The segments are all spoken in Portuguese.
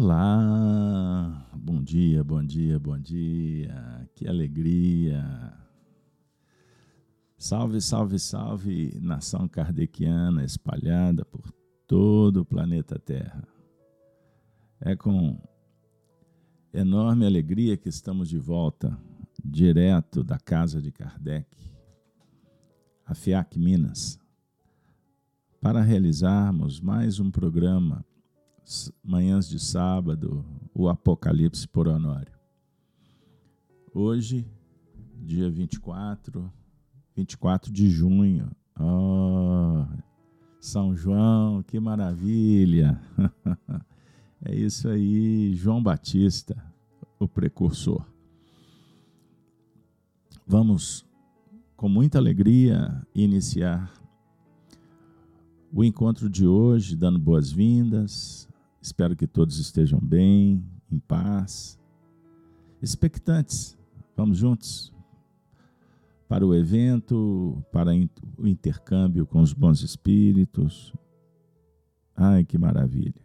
Olá, bom dia, bom dia, bom dia, que alegria. Salve, salve, salve, nação kardeciana espalhada por todo o planeta Terra. É com enorme alegria que estamos de volta, direto da casa de Kardec, a FIAC Minas, para realizarmos mais um programa manhãs de sábado, o Apocalipse por Honório. Hoje, dia 24, 24 de junho. Oh, São João, que maravilha! é isso aí, João Batista, o precursor. Vamos, com muita alegria, iniciar o encontro de hoje, dando boas-vindas, Espero que todos estejam bem, em paz, expectantes. Vamos juntos para o evento, para o intercâmbio com os bons espíritos. Ai, que maravilha.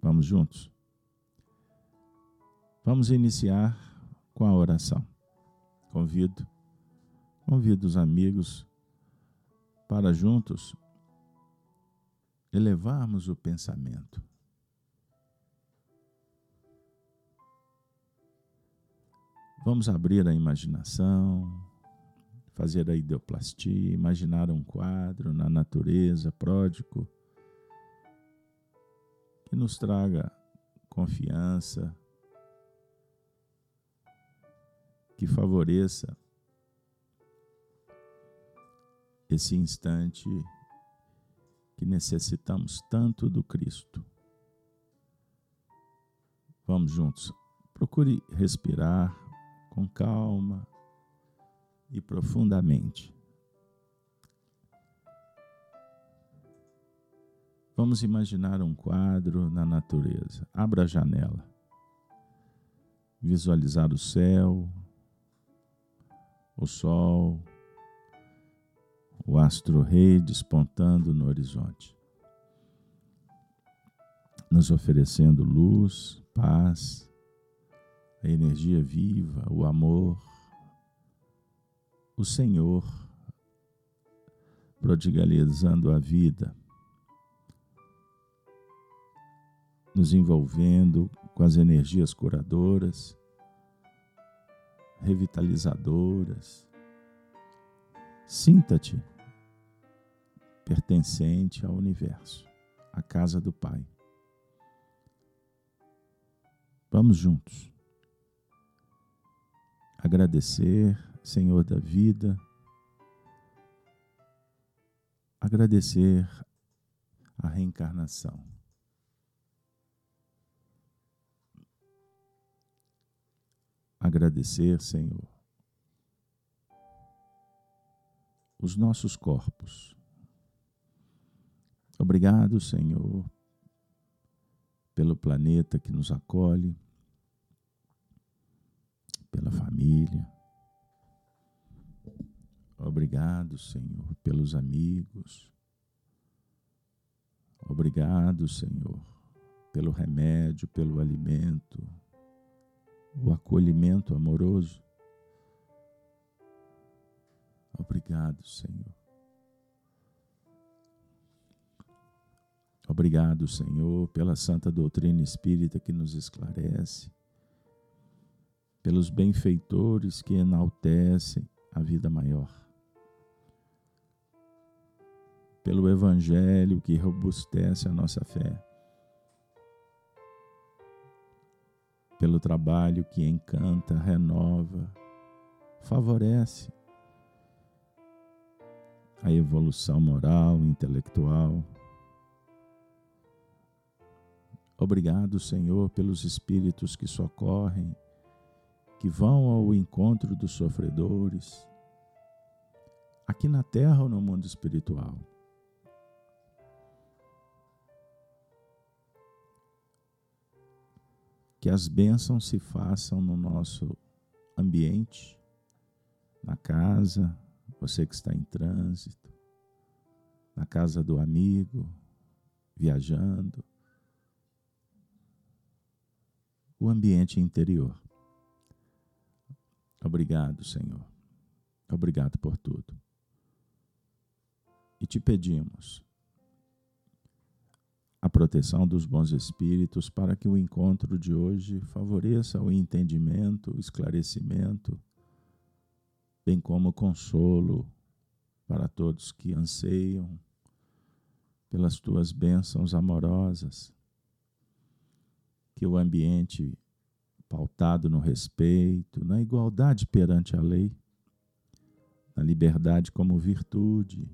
Vamos juntos. Vamos iniciar com a oração. Convido, convido os amigos para juntos elevarmos o pensamento Vamos abrir a imaginação, fazer a ideoplastia, imaginar um quadro na natureza, pródigo, que nos traga confiança, que favoreça esse instante que necessitamos tanto do Cristo. Vamos juntos. Procure respirar com calma e profundamente. Vamos imaginar um quadro na natureza. Abra a janela. Visualizar o céu, o sol, o astro-rei despontando no horizonte, nos oferecendo luz, paz a energia viva, o amor, o Senhor prodigalizando a vida, nos envolvendo com as energias curadoras, revitalizadoras. Sinta-te pertencente ao universo, à casa do Pai. Vamos juntos agradecer, Senhor da vida, agradecer a reencarnação. Agradecer, Senhor, os nossos corpos. Obrigado, Senhor, pelo planeta que nos acolhe pela família. Obrigado, Senhor, pelos amigos. Obrigado, Senhor, pelo remédio, pelo alimento, o acolhimento amoroso. Obrigado, Senhor. Obrigado, Senhor, pela santa doutrina espírita que nos esclarece pelos benfeitores que enaltecem a vida maior, pelo Evangelho que robustece a nossa fé, pelo trabalho que encanta, renova, favorece a evolução moral, intelectual. Obrigado, Senhor, pelos espíritos que socorrem que vão ao encontro dos sofredores, aqui na terra ou no mundo espiritual. Que as bênçãos se façam no nosso ambiente, na casa, você que está em trânsito, na casa do amigo, viajando, o ambiente interior. Obrigado, Senhor. Obrigado por tudo. E te pedimos a proteção dos bons espíritos para que o encontro de hoje favoreça o entendimento, o esclarecimento, bem como o consolo para todos que anseiam pelas tuas bênçãos amorosas. Que o ambiente pautado no respeito, na igualdade perante a lei, na liberdade como virtude,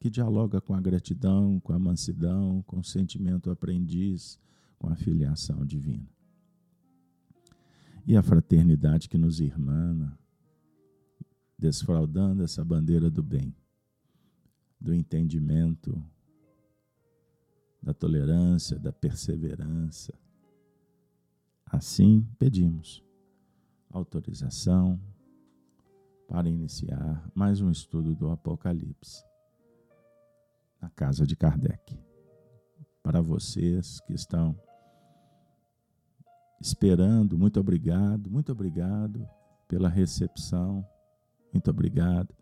que dialoga com a gratidão, com a mansidão, com o sentimento aprendiz, com a filiação divina. E a fraternidade que nos irmana, desfraudando essa bandeira do bem, do entendimento, da tolerância, da perseverança. Assim pedimos autorização para iniciar mais um estudo do Apocalipse na casa de Kardec. Para vocês que estão esperando, muito obrigado, muito obrigado pela recepção, muito obrigado.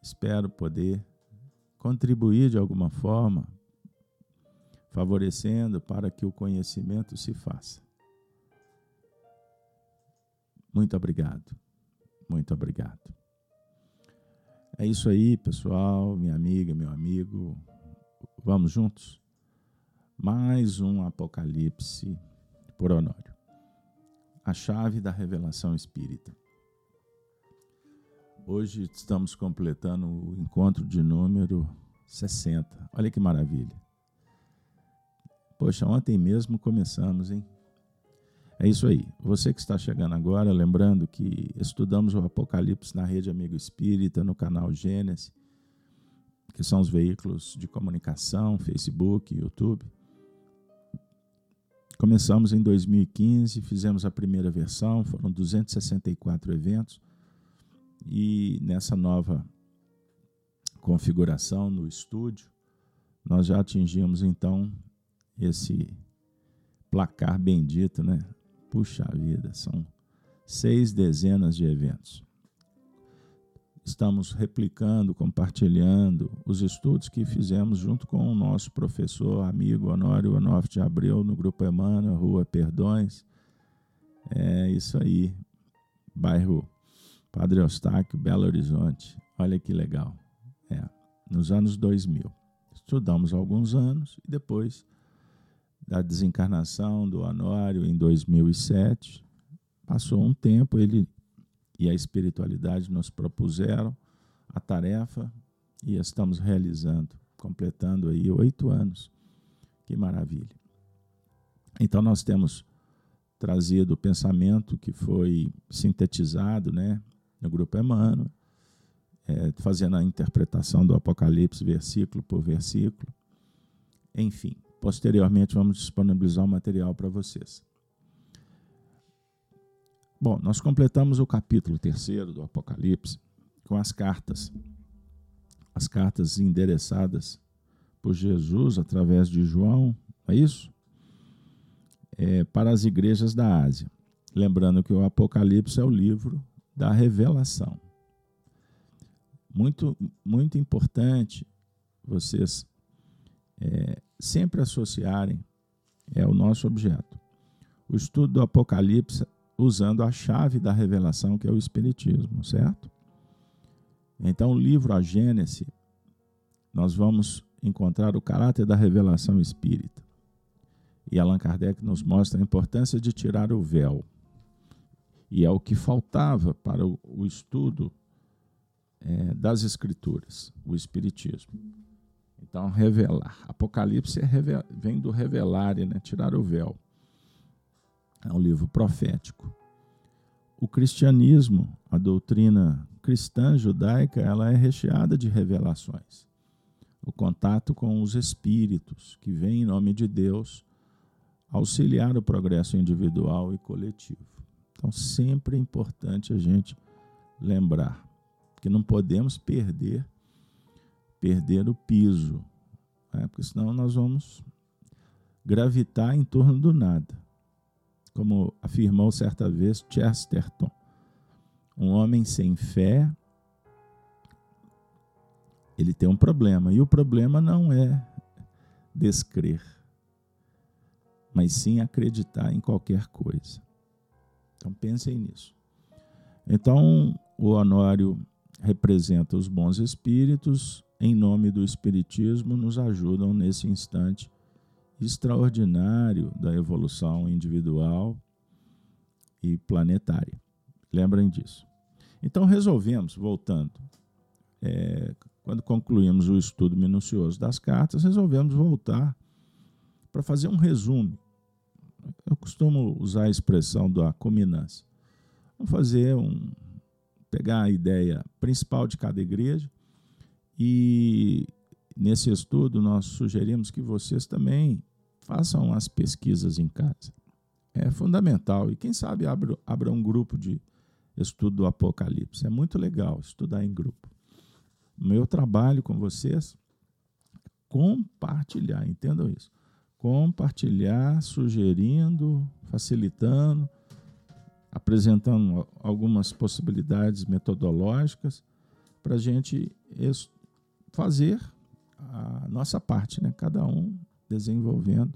Espero poder contribuir de alguma forma, favorecendo para que o conhecimento se faça. Muito obrigado, muito obrigado. É isso aí, pessoal, minha amiga, meu amigo. Vamos juntos? Mais um Apocalipse por Honório. A chave da revelação espírita. Hoje estamos completando o encontro de número 60. Olha que maravilha. Poxa, ontem mesmo começamos, hein? É isso aí. Você que está chegando agora, lembrando que estudamos o Apocalipse na Rede Amigo Espírita, no canal Gênesis, que são os veículos de comunicação, Facebook, YouTube. Começamos em 2015, fizemos a primeira versão, foram 264 eventos, e nessa nova configuração no estúdio, nós já atingimos então esse placar bendito, né? Puxa vida, são seis dezenas de eventos. Estamos replicando, compartilhando os estudos que fizemos junto com o nosso professor, amigo Honório Onofre de Abreu, no Grupo Emmanuel, Rua Perdões. É isso aí, bairro Padre Eustáquio, Belo Horizonte. Olha que legal. É, nos anos 2000. Estudamos alguns anos e depois da desencarnação do Honório em 2007. Passou um tempo, ele e a espiritualidade nos propuseram a tarefa e estamos realizando, completando aí oito anos. Que maravilha. Então nós temos trazido o pensamento que foi sintetizado né, no Grupo Emmanuel, é, fazendo a interpretação do Apocalipse versículo por versículo. Enfim, Posteriormente, vamos disponibilizar o material para vocês. Bom, nós completamos o capítulo terceiro do Apocalipse com as cartas. As cartas endereçadas por Jesus através de João, é isso? É, para as igrejas da Ásia. Lembrando que o Apocalipse é o livro da revelação. Muito, muito importante vocês é, sempre associarem é o nosso objeto. O estudo do Apocalipse usando a chave da revelação, que é o Espiritismo, certo? Então, o livro A Gênese, nós vamos encontrar o caráter da revelação espírita. E Allan Kardec nos mostra a importância de tirar o véu. E é o que faltava para o, estudo é, das Escrituras, o Espiritismo. Então, revelar. Apocalipse é vem do revelar, né? tirar o véu. É um livro profético. O cristianismo, a doutrina cristã judaica, ela é recheada de revelações. O contato com os espíritos, que vem em nome de Deus auxiliar o progresso individual e coletivo. Então, sempre é importante a gente lembrar que não podemos perder perder o piso, né? porque senão nós vamos gravitar em torno do nada. como afirmou certa vez Chesterton, um homem sem fé, ele tem um problema, e o problema não é descrer, mas sim acreditar em qualquer coisa. Então pensem nisso. Então, o Honório representa os bons espíritos, em nome do Espiritismo, nos ajudam nesse instante extraordinário da evolução individual e planetária. Lembrem disso. Então, resolvemos, voltando, é, quando concluímos o estudo minucioso das cartas, resolvemos voltar para fazer um resumo. Eu costumo usar a expressão da culminância. Vamos fazer um. pegar a ideia principal de cada igreja e nesse estudo nós sugerimos que vocês também façam as pesquisas em casa. É fundamental. E quem sabe abra, abra um grupo de estudo do Apocalipse. É muito legal estudar em grupo. Meu trabalho com vocês é compartilhar, entendam isso. Compartilhar, sugerindo, facilitando, apresentando algumas possibilidades metodológicas para a gente fazer a nossa parte, né? cada um desenvolvendo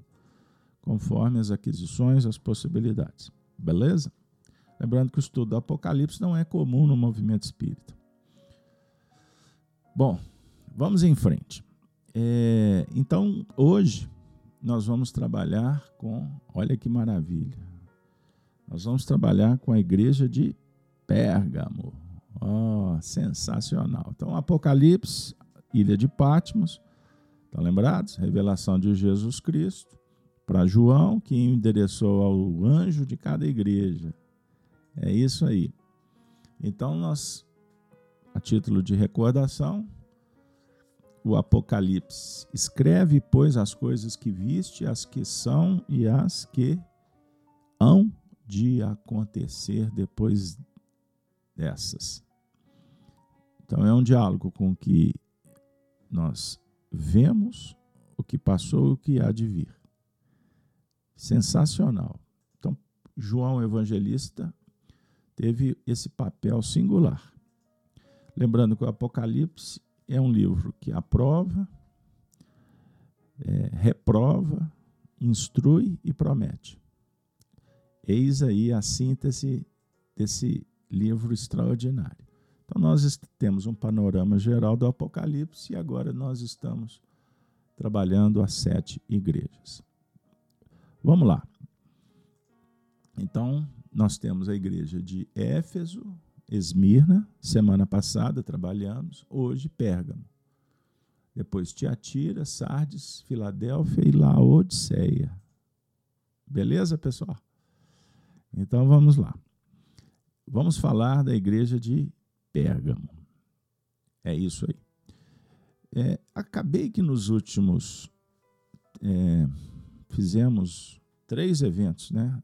conforme as aquisições, as possibilidades. Beleza? Lembrando que o estudo do Apocalipse não é comum no movimento espírita. Bom, vamos em frente. É, então, hoje, nós vamos trabalhar com, olha que maravilha, nós vamos trabalhar com a igreja de Pérgamo. Oh, sensacional. Então, Apocalipse, ilha de Patmos, estão lembrados? Revelação de Jesus Cristo para João, que endereçou ao anjo de cada igreja. É isso aí. Então, nós, a título de recordação, o Apocalipse escreve, pois, as coisas que viste, as que são e as que hão de acontecer depois dessas. Então, é um diálogo com que nós vemos o que passou e o que há de vir. Sensacional. Então, João Evangelista teve esse papel singular. Lembrando que o Apocalipse é um livro que aprova, é, reprova, instrui e promete. Eis aí a síntese desse livro extraordinário. Então, nós temos um panorama geral do Apocalipse e agora nós estamos trabalhando as sete igrejas. Vamos lá. Então, nós temos a igreja de Éfeso, Esmirna, semana passada trabalhamos, hoje Pérgamo. Depois Tiatira, Sardes, Filadélfia e Laodiceia. Beleza, pessoal? Então vamos lá. Vamos falar da igreja de Pérgamo. É isso aí. É, acabei que nos últimos é, fizemos três eventos, né?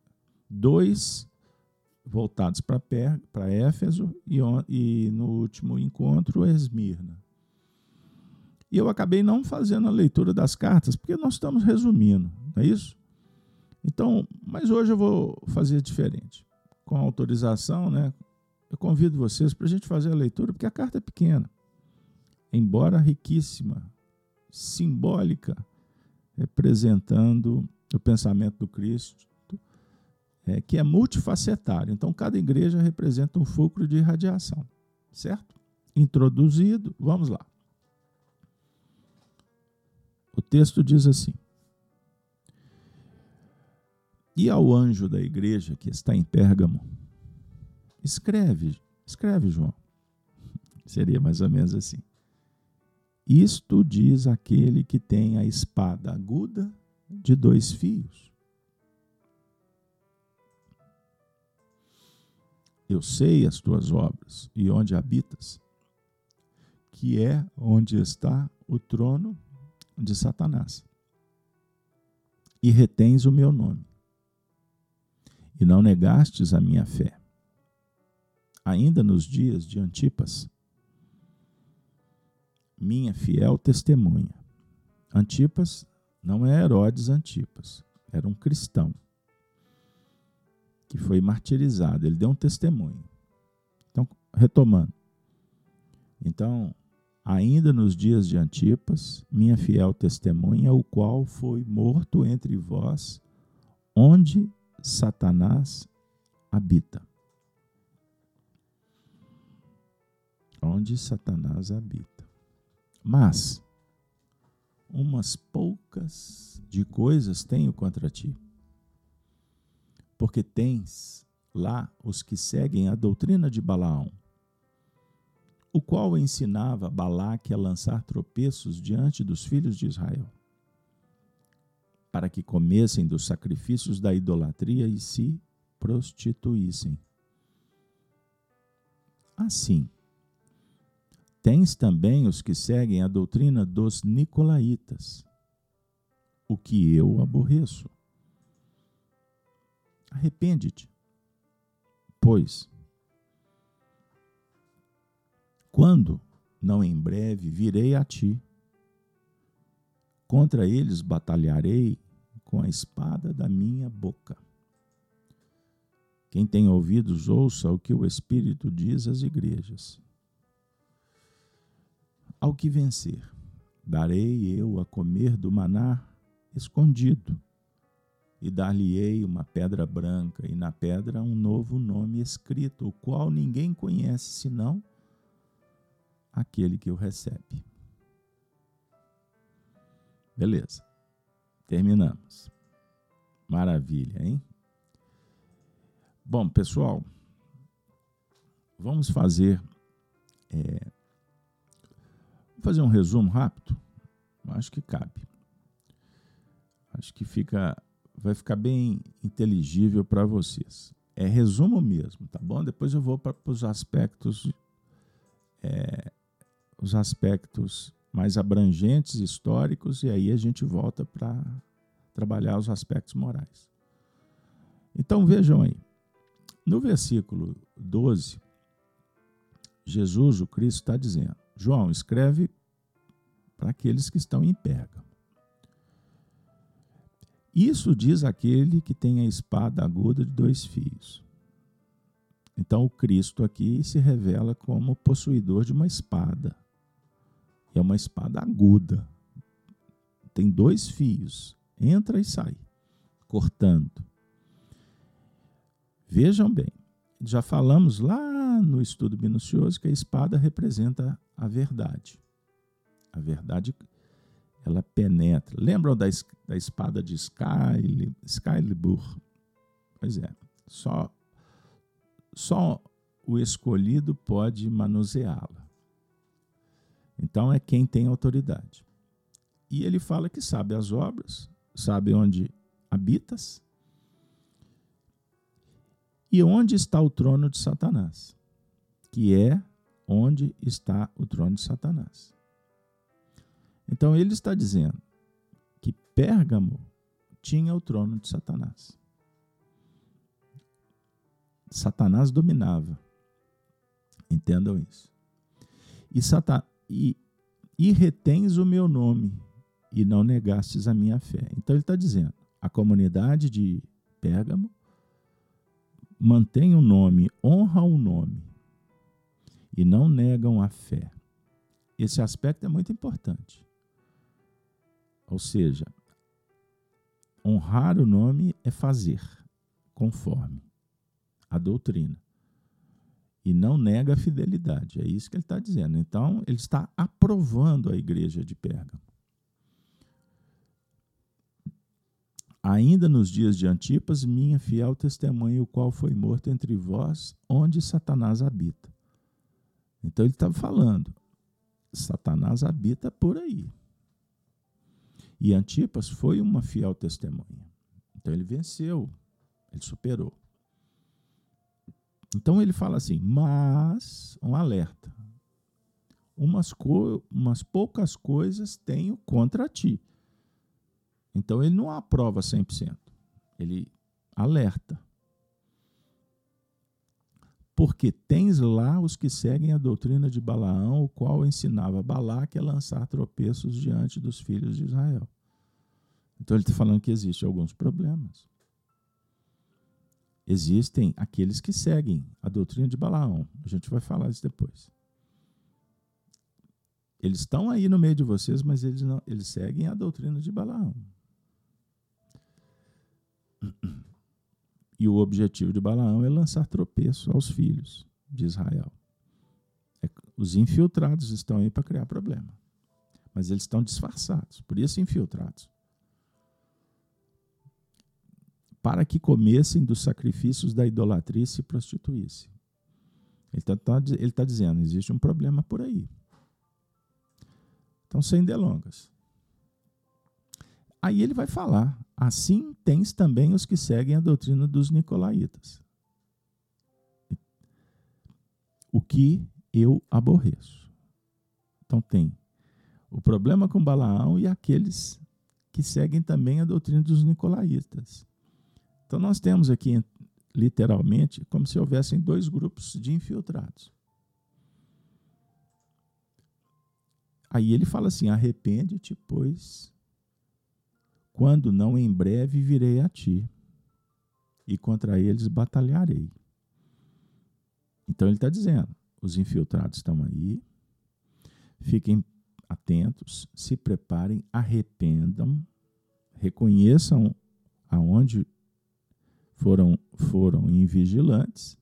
Dois voltados para Éfeso e, e no último encontro Esmirna. E eu acabei não fazendo a leitura das cartas, porque nós estamos resumindo, não é isso? Então, mas hoje eu vou fazer diferente. Com autorização, né? Eu convido vocês para a gente fazer a leitura, porque a carta é pequena, embora riquíssima, simbólica, representando o pensamento do Cristo, é, que é multifacetário. Então, cada igreja representa um fulcro de radiação, certo? Introduzido, vamos lá. O texto diz assim: E ao anjo da igreja que está em Pérgamo, escreve, escreve, João. Seria mais ou menos assim. Isto diz aquele que tem a espada aguda de dois fios. Eu sei as tuas obras e onde habitas, que é onde está o trono de Satanás. E retens o meu nome. E não negastes a minha fé. Ainda nos dias de Antipas, minha fiel testemunha. Antipas não é Herodes Antipas, era um cristão. que foi martirizado, ele deu um testemunho. Então, retomando. Então, ainda nos dias de Antipas, minha fiel testemunha, o qual foi morto entre vós, onde Satanás habita. Onde Satanás habita. Mas, umas poucas de coisas tenho contra ti. Porque tens lá os que seguem a doutrina de Balaão, o qual ensinava Balaque a lançar tropeços diante dos filhos de Israel, para que comessem dos sacrifícios da idolatria e se prostituíssem. Assim, Tens também os que seguem a doutrina dos nicolaítas, o que eu aborreço. Arrepende-te, pois, quando, não em breve, virei a ti, contra eles batalharei com a espada da minha boca. Quem tem ouvidos, ouça o que o Espírito diz às igrejas. Ao que vencer, darei eu a comer do maná escondido, e dar-lhe-ei uma pedra branca, e na pedra um novo nome escrito, o qual ninguém conhece senão aquele que o recebe. Beleza. Terminamos. Maravilha, hein? Bom, pessoal, vamos fazer é, fazer um resumo rápido? Acho que cabe. Acho que fica, vai ficar bem inteligível para vocês. É resumo mesmo, tá bom? Depois eu vou para os aspectos, é, os aspectos mais abrangentes, históricos, e aí a gente volta para trabalhar os aspectos morais. Então vejam aí, no versículo 12, Jesus, o Cristo, está dizendo: João, escreve para aqueles que estão em Pérgamo. Isso diz aquele que tem a espada aguda de dois fios. Então, o Cristo aqui se revela como possuidor de uma espada. É uma espada aguda. Tem dois fios. Entra e sai, cortando. Vejam bem, já falamos lá no estudo minucioso que a espada representa a verdade. A verdade, ela penetra. Lembram da, da espada de Excalibur? Pois é, só, só o escolhido pode manuseá-la. Então é quem tem autoridade. E ele fala que sabe as obras, sabe onde habitas e onde está o trono de Satanás, que é onde está o trono de Satanás. Então ele está dizendo que Pérgamo tinha o trono de Satanás. Satanás dominava. Entendam isso. E, Satan... e, e retens o meu nome e não negastes a minha fé. Então ele está dizendo: a comunidade de Pérgamo mantém o nome, honra o nome e não negam a fé. Esse aspecto é muito importante. Ou seja, honrar o nome é fazer conforme a doutrina. E não nega a fidelidade. É isso que ele está dizendo. Então, ele está aprovando a igreja de Pérgamo. Ainda nos dias de Antipas, minha fiel testemunha, o qual foi morto entre vós, onde Satanás habita. Então ele estava falando, Satanás habita por aí. E Antipas foi uma fiel testemunha. Então ele venceu, ele superou. Então ele fala assim, mas, um alerta, umas, co umas poucas coisas tenho contra ti. Então ele não aprova 100%, ele alerta. Porque tens lá os que seguem a doutrina de Balaão, o qual ensinava Balaque a lançar tropeços diante dos filhos de Israel. Então ele está falando que existem alguns problemas. existem aqueles que seguem a doutrina de Balaão. A gente vai falar isso depois. Eles estão aí no meio de vocês, mas eles, não, eles seguem a doutrina de Balaão. E o objetivo de Balaão é lançar tropeço aos filhos de Israel. É, os infiltrados estão aí para criar problema. Mas eles estão disfarçados, por isso infiltrados. Para que comessem dos sacrifícios da idolatria e se prostituíssem. Ele está tá, ele tá dizendo: existe um problema por aí. Então, sem delongas. Aí ele vai falar: assim tens também os que seguem a doutrina dos nicolaítas. O que eu aborreço. Então tem o problema com Balaão e aqueles que seguem também a doutrina dos nicolaítas. Então nós temos aqui literalmente como se houvessem dois grupos de infiltrados. Aí ele fala assim: arrepende-te, pois, quando não em breve virei a ti, e contra eles batalharei. Então ele está dizendo: os infiltrados estão aí, fiquem atentos, se preparem, arrependam, reconheçam aonde foram, foram invigilantes,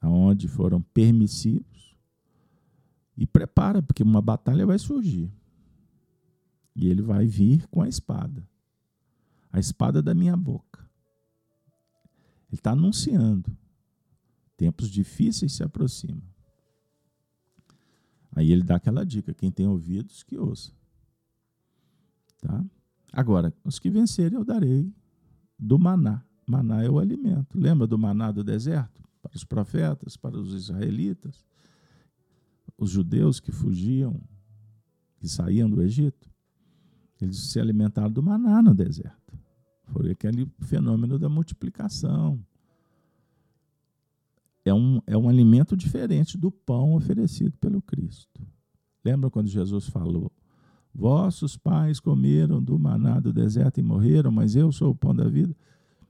aonde foram permissivos e prepara, porque uma batalha vai surgir. E ele vai vir com a espada. A espada da minha boca. Ele está anunciando. Tempos difíceis se aproximam. Aí ele dá aquela dica: quem tem ouvidos, que ouça. Tá? Agora, os que vencerem eu darei do maná. Maná é o alimento. Lembra do maná do deserto? Para os profetas, para os israelitas os judeus que fugiam, que saíam do Egito, eles se alimentaram do maná no deserto. Foi aquele fenômeno da multiplicação. É um, é um alimento diferente do pão oferecido pelo Cristo. Lembra quando Jesus falou: Vossos pais comeram do maná do deserto e morreram, mas eu sou o pão da vida?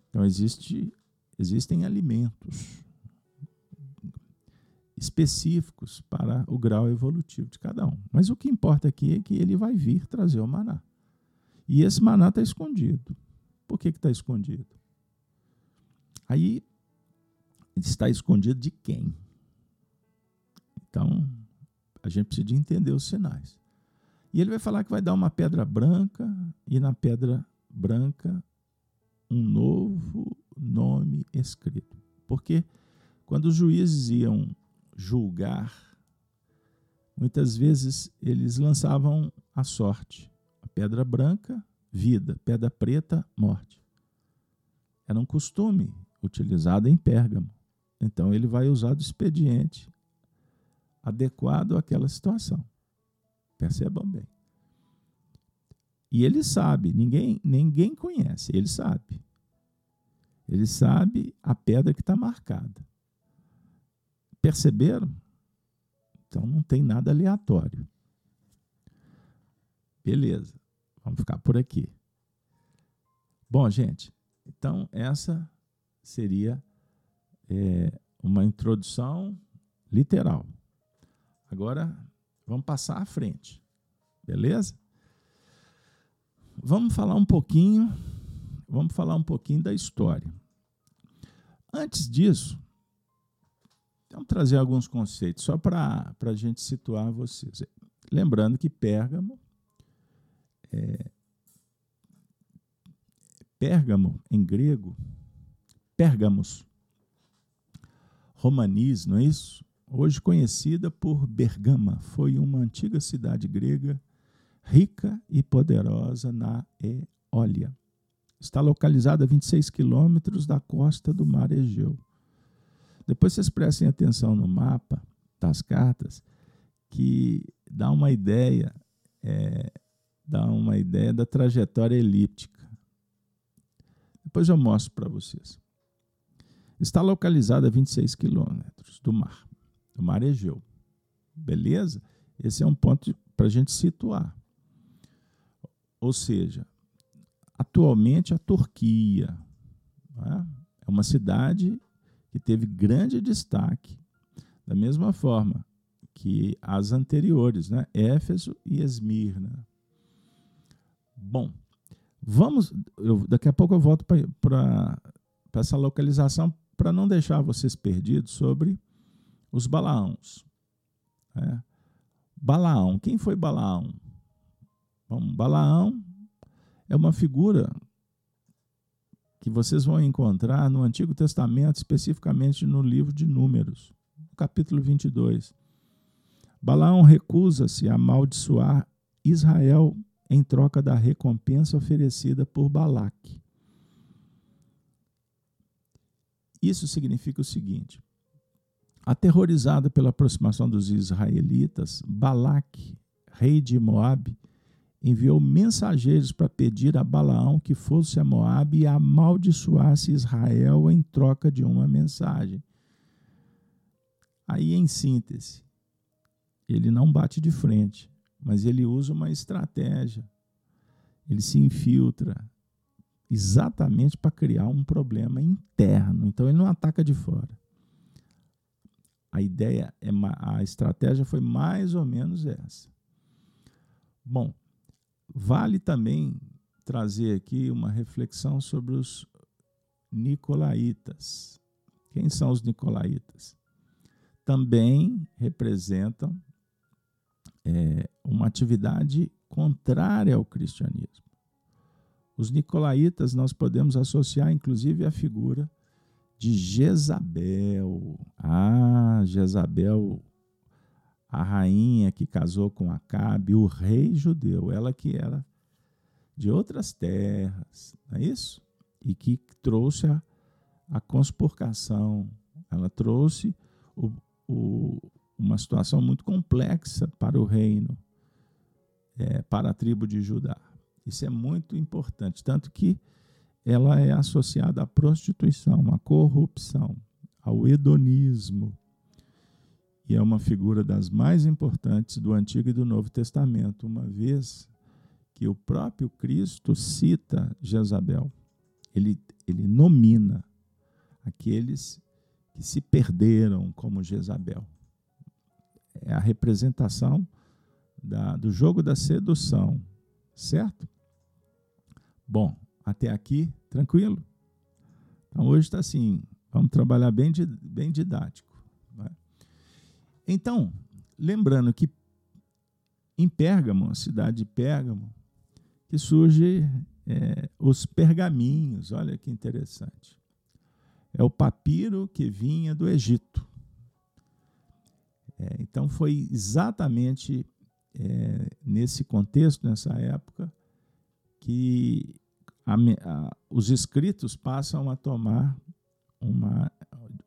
Então, existe, existem alimentos específicos para o grau evolutivo de cada um. Mas o que importa aqui é que ele vai vir trazer o maná. E esse maná está escondido. Por que está escondido? Aí está escondido de quem? Então, a gente precisa entender os sinais. E ele vai falar que vai dar uma pedra branca e na pedra branca um novo nome escrito. Porque quando os juízes iam julgar, muitas vezes eles lançavam a sorte. Pedra branca, vida, pedra preta, morte. Era um costume utilizado em Pérgamo. Então ele vai usar do expediente adequado àquela situação. Percebam bem. E ele sabe, ninguém, ninguém conhece, ele sabe. Ele sabe a pedra que está marcada. Perceberam? Então não tem nada aleatório. Beleza, vamos ficar por aqui. Bom, gente, então essa seria é, uma introdução literal. Agora vamos passar à frente, beleza? Vamos falar um pouquinho, vamos falar um pouquinho da história. Antes disso, Vamos trazer alguns conceitos, só para a gente situar vocês. Lembrando que Pérgamo, é, Pérgamo em grego, Pérgamos, romanis, não é isso? Hoje conhecida por Bergama, foi uma antiga cidade grega rica e poderosa na Eólia. Está localizada a 26 quilômetros da costa do Mar Egeu. Depois vocês prestem atenção no mapa das cartas, que dá uma ideia, é, dá uma ideia da trajetória elíptica. Depois eu mostro para vocês. Está localizada a 26 quilômetros do mar, do mar Egeu. Beleza? Esse é um ponto para a gente situar. Ou seja, atualmente a Turquia, é? É uma cidade que teve grande destaque, da mesma forma que as anteriores, né? Éfeso e Esmirna. Bom, vamos. Eu, daqui a pouco eu volto para essa localização para não deixar vocês perdidos sobre os Balaãos. Né? Balaão, quem foi Balaão? Bom, Balaão é uma figura que vocês vão encontrar no Antigo Testamento, especificamente no livro de Números, capítulo 22. Balaão recusa-se a amaldiçoar Israel em troca da recompensa oferecida por Balaque. Isso significa o seguinte: aterrorizado pela aproximação dos israelitas, Balaque, rei de Moabe, enviou mensageiros para pedir a Balaão que fosse a Moabe e amaldiçoasse Israel em troca de uma mensagem. Aí, em síntese, ele não bate de frente, mas ele usa uma estratégia. Ele se infiltra exatamente para criar um problema interno. Então, ele não ataca de fora. A ideia, é, a estratégia foi mais ou menos essa. Bom, Vale também trazer aqui uma reflexão sobre os nicolaítas. Quem são os nicolaítas? Também representam é, uma atividade contrária ao cristianismo. Os nicolaítas nós podemos associar inclusive a figura de Jezabel. Ah, Jezabel a rainha que casou com Acabe, o rei judeu, ela que era de outras terras, não é isso? E que trouxe a, a conspurcação, ela trouxe o, o, uma situação muito complexa para o reino, é, para a tribo de Judá. Isso é muito importante, tanto que ela é associada à prostituição, à corrupção, ao hedonismo e é uma figura das mais importantes do Antigo e do Novo Testamento, uma vez que o próprio Cristo cita Jezabel. Ele, ele nomina aqueles que se perderam como Jezabel. É a representação da, do jogo da sedução, certo? Bom, até aqui, tranquilo? Então hoje está assim, vamos trabalhar bem, bem didático. Então, lembrando que em Pérgamo, cidade de Pérgamo, que surge é, os pergaminhos, olha que interessante. É o papiro que vinha do Egito. É, então, foi exatamente é, nesse contexto, nessa época, que a, a, os escritos passam a tomar uma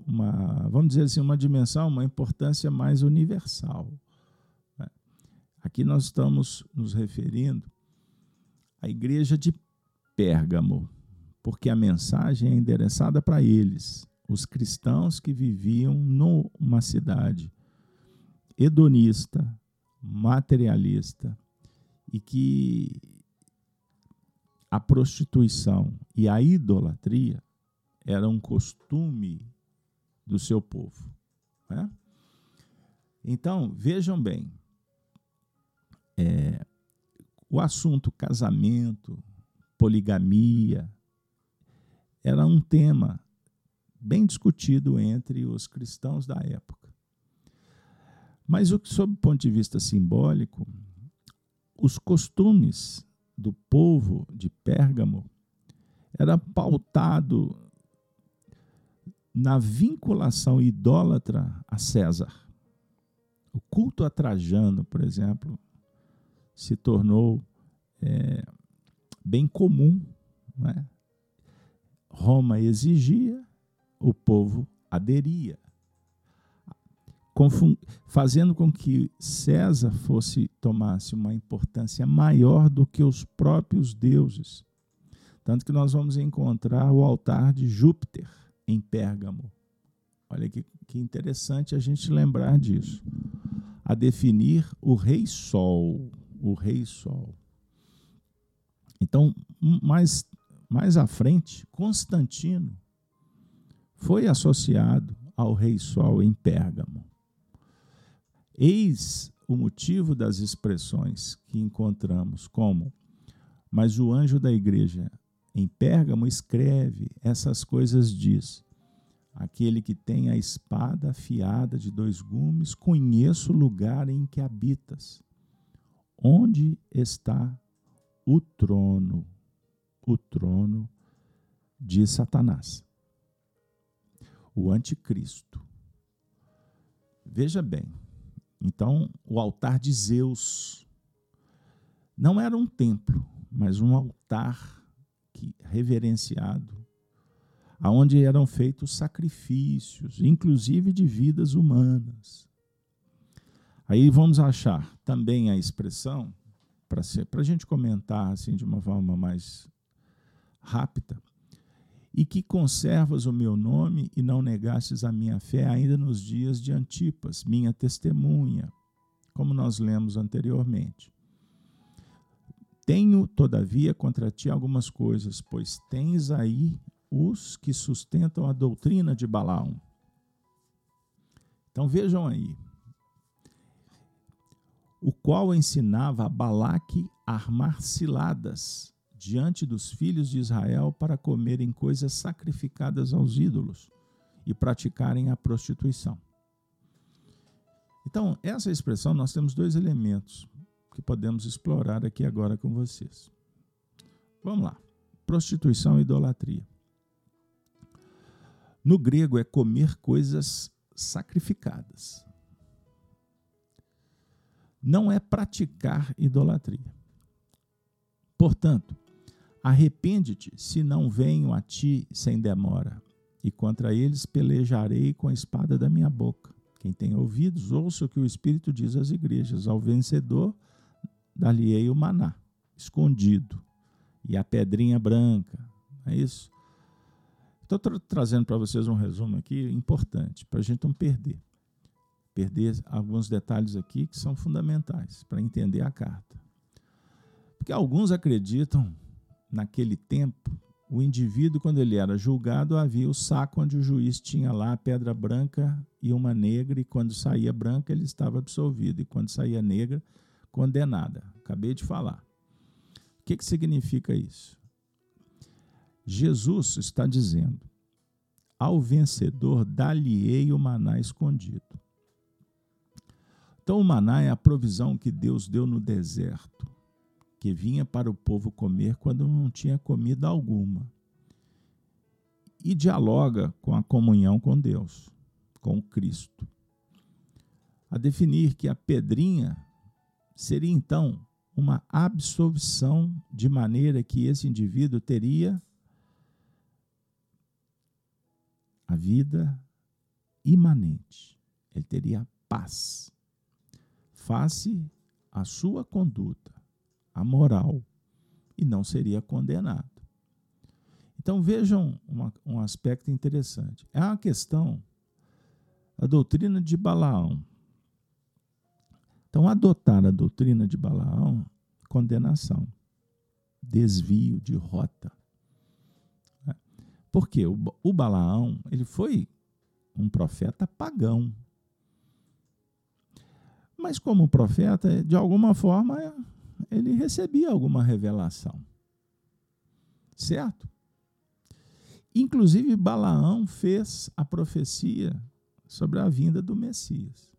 uma, vamos dizer assim, uma dimensão, uma importância mais universal. Né? Aqui nós estamos nos referindo à igreja de Pérgamo, porque a mensagem é endereçada para eles, os cristãos que viviam numa cidade hedonista, materialista e que a prostituição e a idolatria era um costume do seu povo. Né? Então, vejam bem, é, o assunto casamento, poligamia, era um tema bem discutido entre os cristãos da época. Mas, sob o ponto de vista simbólico, os costumes do povo de Pérgamo era pautado na vinculação idólatra a César. O culto a Trajano, por exemplo, se tornou é, bem comum. Né? Roma exigia, o povo aderia, fazendo com que César fosse tomasse uma importância maior do que os próprios deuses. Tanto que nós vamos encontrar o altar de Júpiter em Pérgamo. Olha que, que interessante a gente lembrar disso. A definir o Rei Sol. O Rei Sol. Então, mais, mais à frente, Constantino foi associado ao rei Sol em Pérgamo. Eis o motivo das expressões que encontramos como mas o anjo da igreja em Pérgamo escreve essas coisas diz: Aquele que tem a espada afiada de dois gumes, conheço o lugar em que habitas. Onde está o trono? O trono de Satanás. O anticristo. Veja bem, então o altar de Zeus não era um templo, mas um altar que, reverenciado, aonde eram feitos sacrifícios, inclusive de vidas humanas. Aí vamos achar também a expressão, para a gente comentar assim de uma forma mais rápida, e que conservas o meu nome e não negastes a minha fé ainda nos dias de Antipas, minha testemunha, como nós lemos anteriormente. Tenho, todavia, contra ti algumas coisas, pois tens aí os que sustentam a doutrina de Balaão. Então vejam aí. O qual ensinava a Balaque a armar ciladas diante dos filhos de Israel para comerem coisas sacrificadas aos ídolos e praticarem a prostituição. Então, essa expressão nós temos dois elementos que podemos explorar aqui agora com vocês. Vamos lá. Prostituição e idolatria. No grego é comer coisas sacrificadas. Não é praticar idolatria. Portanto, arrepende-te se não venho a ti sem demora, e contra eles pelejarei com a espada da minha boca. Quem tem ouvidos, ouça o que o Espírito diz às igrejas. Ao vencedor, dali-ei o maná, escondido, e a pedrinha branca. É isso? Estou tra trazendo para vocês um resumo aqui importante, para a gente não perder. Perder alguns detalhes aqui que são fundamentais para entender a carta. Porque alguns acreditam, naquele tempo, o indivíduo, quando ele era julgado, havia o saco onde o juiz tinha lá a pedra branca e uma negra, e quando saía branca, ele estava absolvido, e quando saía negra, condenada. Acabei de falar. O que, que significa isso? Jesus está dizendo: ao vencedor dá-lhe-ei o maná escondido. Então, o maná é a provisão que Deus deu no deserto, que vinha para o povo comer quando não tinha comida alguma. E dialoga com a comunhão com Deus, com Cristo. A definir que a pedrinha Seria então uma absolvição de maneira que esse indivíduo teria a vida imanente, ele teria paz face à sua conduta, a moral, e não seria condenado. Então vejam uma, um aspecto interessante. É uma questão, a doutrina de Balaão. Então, adotar a doutrina de Balaão, condenação, desvio de rota. Né? Porque o, o Balaão, ele foi um profeta pagão. Mas como profeta, de alguma forma, ele recebia alguma revelação. Certo? Inclusive, Balaão fez a profecia sobre a vinda do Messias.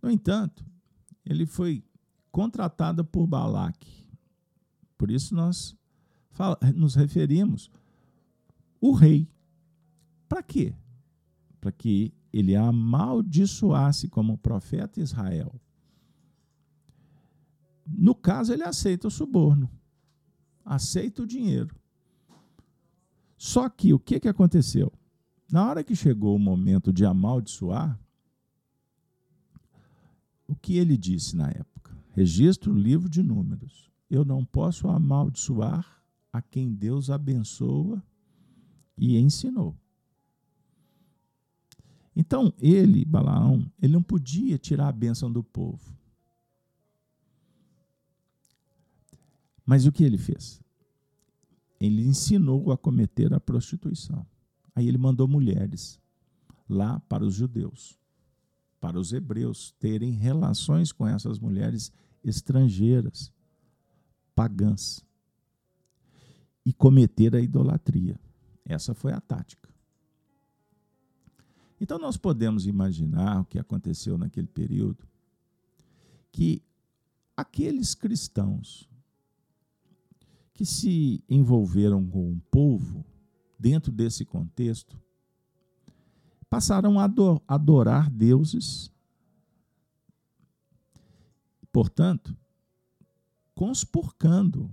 No entanto, ele foi contratado por Balaque. Por isso nós nos referimos o rei. Para quê? Para que ele amaldiçoasse como profeta Israel. No caso, ele aceita o suborno, aceita o dinheiro. Só que o que, que aconteceu? Na hora que chegou o momento de amaldiçoar, o que ele disse na época. Registro o livro de números. Eu não posso amaldiçoar a quem Deus abençoa e ensinou. Então, ele, Balaão, ele não podia tirar a bênção do povo. Mas o que ele fez? Ele ensinou a cometer a prostituição. Aí ele mandou mulheres lá para os judeus, para os hebreus, terem relações com essas mulheres estrangeiras, pagãs, e cometer a idolatria. Essa foi a tática. Então nós podemos imaginar o que aconteceu naquele período, que aqueles cristãos que se envolveram com o povo dentro desse contexto passaram a adorar deuses, portanto, conspurcando,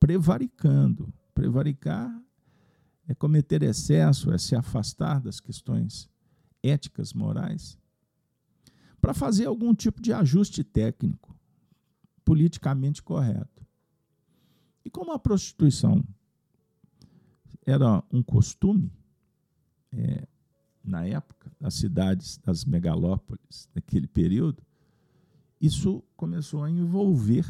prevaricando. Prevaricar é cometer excesso, é se afastar das questões éticas, morais, para fazer algum tipo de ajuste técnico, politicamente correto. E como a prostituição era um costume, é, na época, das cidades, das megalópolis, naquele período, isso começou a envolver,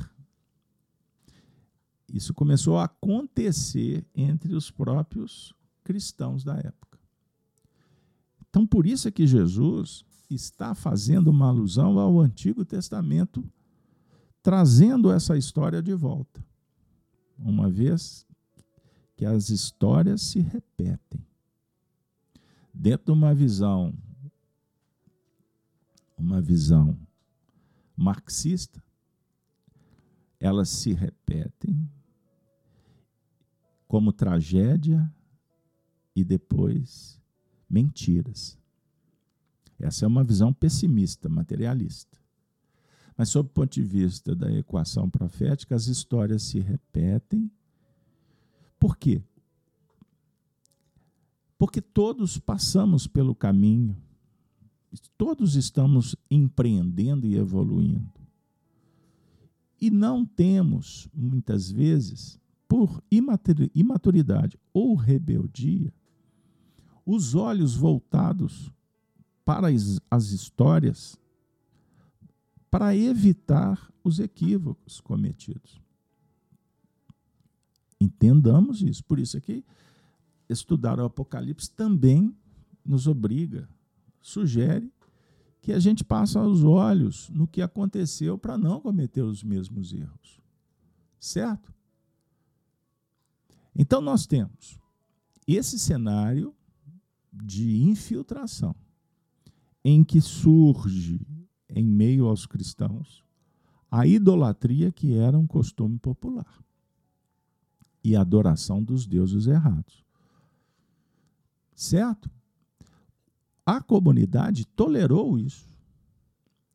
isso começou a acontecer entre os próprios cristãos da época. Então, por isso é que Jesus está fazendo uma alusão ao Antigo Testamento, trazendo essa história de volta. Uma vez que as histórias se repetem. Dentro de uma visão uma visão marxista, elas se repetem como tragédia e depois mentiras. Essa é uma visão pessimista, materialista. Mas, sob o ponto de vista da equação profética, as histórias se repetem. Por quê? Porque todos passamos pelo caminho, todos estamos empreendendo e evoluindo. E não temos, muitas vezes, por imaturidade ou rebeldia, os olhos voltados para as, as histórias para evitar os equívocos cometidos. Entendamos isso. Por isso é que estudar o Apocalipse também nos obriga, sugere que a gente passe os olhos no que aconteceu para não cometer os mesmos erros. Certo? Então nós temos esse cenário de infiltração, em que surge, em meio aos cristãos, a idolatria que era um costume popular e a adoração dos deuses errados. Certo? A comunidade tolerou isso.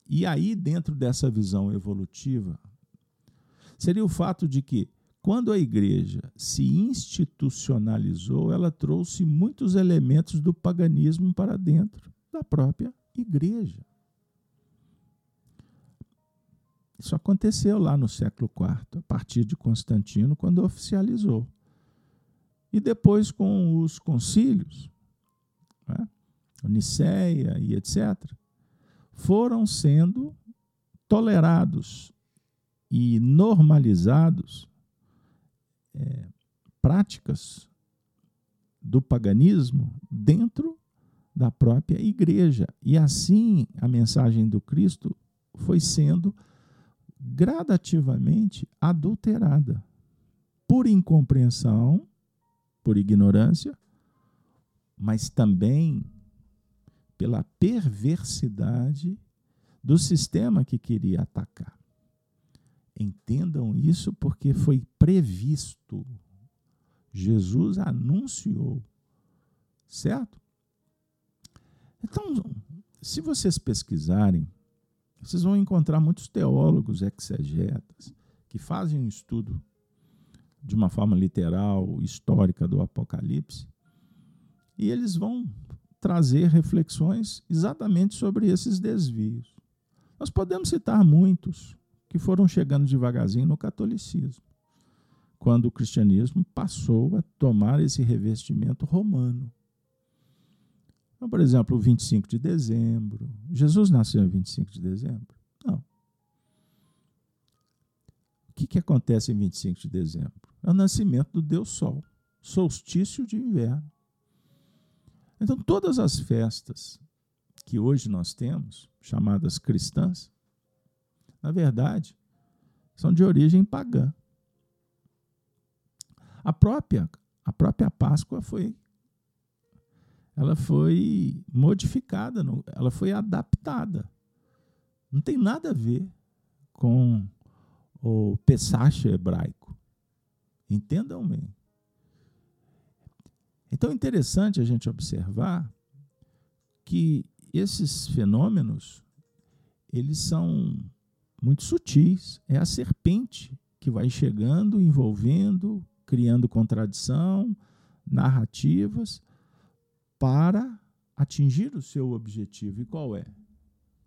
E aí, dentro dessa visão evolutiva, seria o fato de que quando a igreja se institucionalizou, ela trouxe muitos elementos do paganismo para dentro da própria igreja. Isso aconteceu lá no século IV, a partir de Constantino, quando oficializou. E depois com os concílios, né, Niceia e etc., foram sendo tolerados e normalizados é, práticas do paganismo dentro da própria igreja. E assim a mensagem do Cristo foi sendo gradativamente adulterada por incompreensão, por ignorância, mas também pela perversidade do sistema que queria atacar. Entendam isso porque foi previsto. Jesus anunciou. Certo? Então, se vocês pesquisarem, vocês vão encontrar muitos teólogos, exegetas, que fazem um estudo de uma forma literal, histórica do Apocalipse, e eles vão trazer reflexões exatamente sobre esses desvios. Nós podemos citar muitos, que foram chegando devagarzinho no catolicismo, quando o cristianismo passou a tomar esse revestimento romano. Então, por exemplo, o 25 de dezembro. Jesus nasceu em 25 de dezembro? Não. O que, que acontece em 25 de dezembro? É o nascimento do Deus Sol, solstício de inverno. Então, todas as festas que hoje nós temos, chamadas cristãs, na verdade, são de origem pagã. A própria, a própria Páscoa foi ela foi modificada, ela foi adaptada. Não tem nada a ver com o Pesach hebraico. Entendam bem. Então é interessante a gente observar que esses fenômenos eles são muito sutis. É a serpente que vai chegando, envolvendo, criando contradição, narrativas para atingir o seu objetivo. E qual é?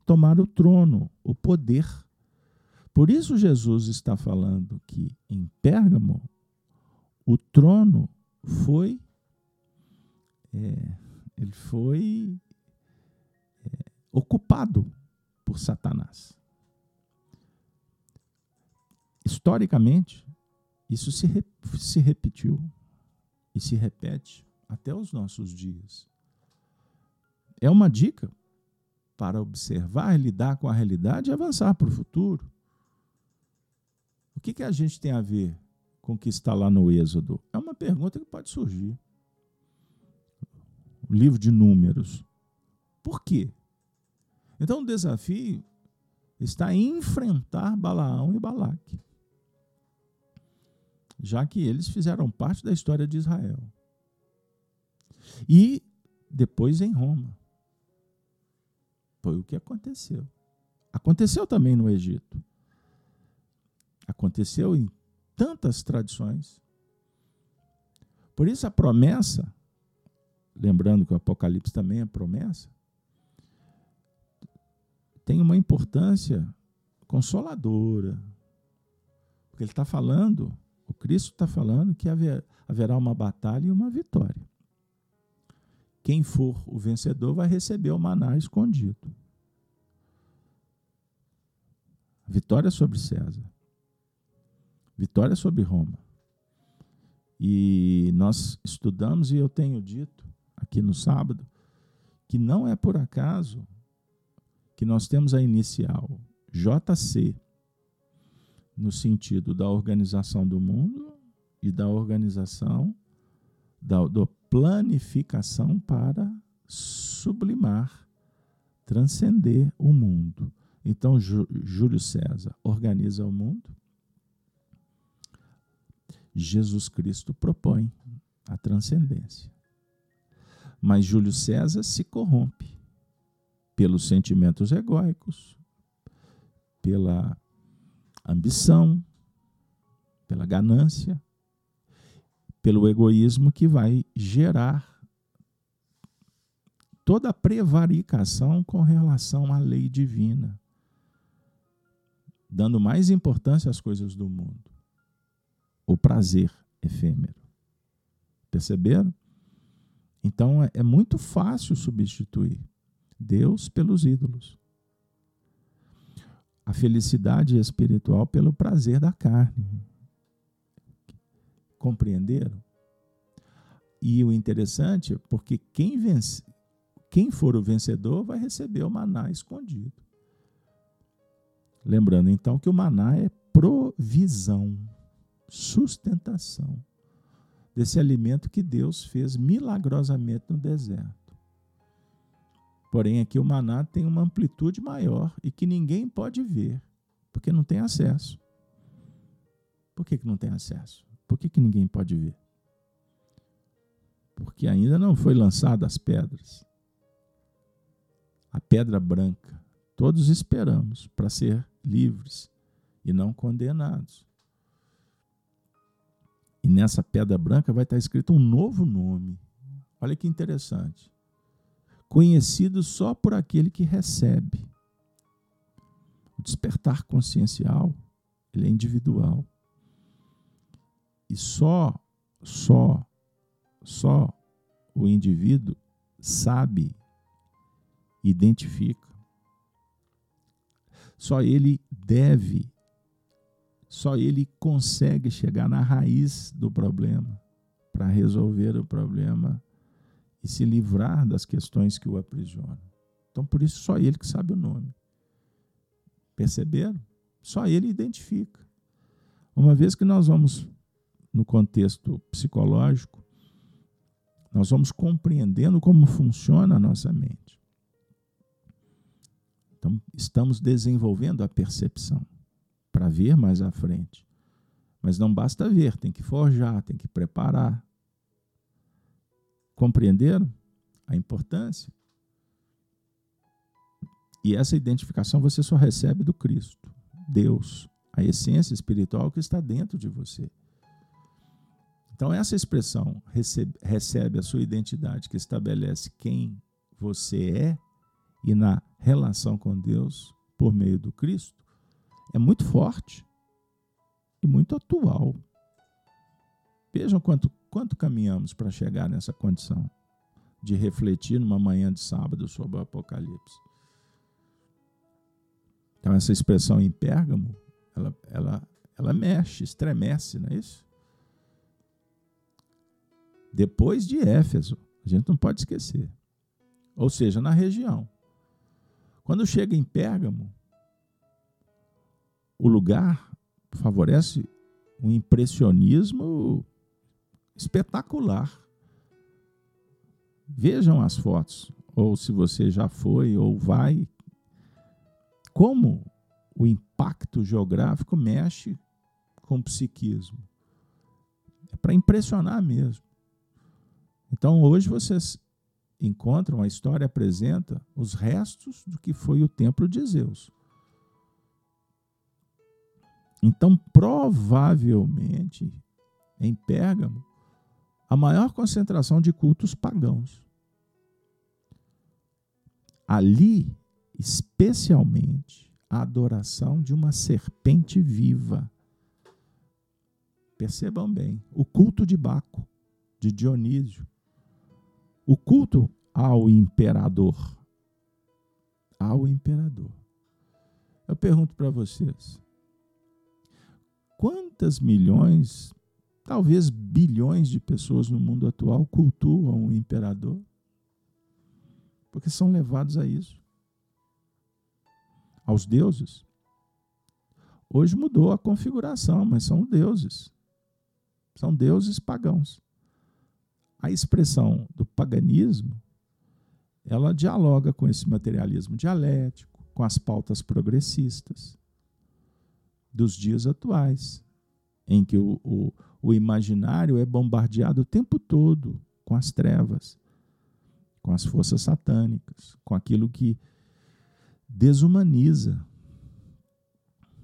Tomar o trono, o poder. Por isso Jesus está falando que em Pérgamo o trono foi é, ele foi é, ocupado por Satanás. Historicamente, isso se, re, se repetiu e se repete até os nossos dias. É uma dica para observar, lidar com a realidade e avançar para o futuro. O que, que a gente tem a ver com o que está lá no Êxodo? É uma pergunta que pode surgir o livro de Números. Por quê? Então o desafio está em enfrentar Balaão e Balaque, já que eles fizeram parte da história de Israel. E depois em Roma. Foi o que aconteceu. Aconteceu também no Egito. Aconteceu em tantas tradições. Por isso a promessa lembrando que o Apocalipse também é promessa, tem uma importância consoladora. Porque ele está falando, o Cristo está falando que haverá uma batalha e uma vitória. Quem for o vencedor vai receber o maná escondido. Vitória sobre César. Vitória sobre Roma. E nós estudamos, e eu tenho dito, aqui no sábado, que não é por acaso que nós temos a inicial JC, no sentido da organização do mundo e da organização, da, da planificação para sublimar, transcender o mundo. Então, Júlio César organiza o mundo, Jesus Cristo propõe a transcendência. Mas Júlio César se corrompe pelos sentimentos egóicos, pela ambição, pela ganância, pelo egoísmo que vai gerar toda a prevaricação com relação à lei divina, dando mais importância às coisas do mundo, o prazer efêmero. Perceberam? Então é, é muito fácil substituir Deus pelos ídolos. A felicidade espiritual pelo prazer da carne. Compreenderam? E o interessante é porque quem, vence, quem for o vencedor vai receber o maná escondido. Lembrando então que o maná é provisão, sustentação desse alimento que Deus fez milagrosamente no deserto. Porém, aqui o maná tem uma amplitude maior e que ninguém pode ver, porque não tem acesso. Por que, que não tem acesso? Por que, que ninguém pode ver? Porque ainda não foi lançada as pedras. A pedra branca. Todos esperamos para ser livres e não condenados. E nessa pedra branca vai estar escrito um novo nome. Olha que interessante. Conhecido só por aquele que recebe. O despertar consciencial, ele é individual. E só, só, só o indivíduo sabe, identifica. Só ele deve só ele consegue chegar na raiz do problema para resolver o problema e se livrar das questões que o aprisionam. Então, por isso, só ele que sabe o nome. Perceberam? Só ele identifica. Uma vez que nós vamos, no contexto psicológico, nós vamos compreendendo como funciona a nossa mente. Então, estamos desenvolvendo a percepção para ver mais à frente. Mas não basta ver, tem que forjar, tem que preparar. Compreenderam a importância? E essa identificação você só recebe do Cristo, Deus, a essência espiritual que está dentro de você. Então, essa expressão recebe, recebe a sua identidade, que estabelece quem você é e na relação com Deus por meio do Cristo, é muito forte e muito atual. Vejam quanto, quanto caminhamos para chegar nessa condição de refletir numa manhã de sábado sobre o Apocalipse. Então, essa expressão em Pérgamo, ela, ela, ela mexe, estremece, não é isso? Depois de Éfeso, a gente não pode esquecer. Ou seja, na região. Quando chega em Pérgamo, o lugar favorece um impressionismo espetacular. Vejam as fotos, ou se você já foi ou vai, como o impacto geográfico mexe com o psiquismo. É para impressionar mesmo. Então, hoje vocês encontram, a história apresenta os restos do que foi o templo de Zeus. Então, provavelmente, em Pérgamo, a maior concentração de cultos pagãos. Ali, especialmente, a adoração de uma serpente viva. Percebam bem, o culto de Baco, de Dionísio, o culto ao imperador. Ao imperador. Eu pergunto para vocês: quantas milhões, talvez bilhões de pessoas no mundo atual cultuam o imperador? Porque são levados a isso. Aos deuses. Hoje mudou a configuração, mas são deuses. São deuses pagãos. A expressão do paganismo, ela dialoga com esse materialismo dialético, com as pautas progressistas dos dias atuais, em que o, o, o imaginário é bombardeado o tempo todo com as trevas, com as forças satânicas, com aquilo que desumaniza,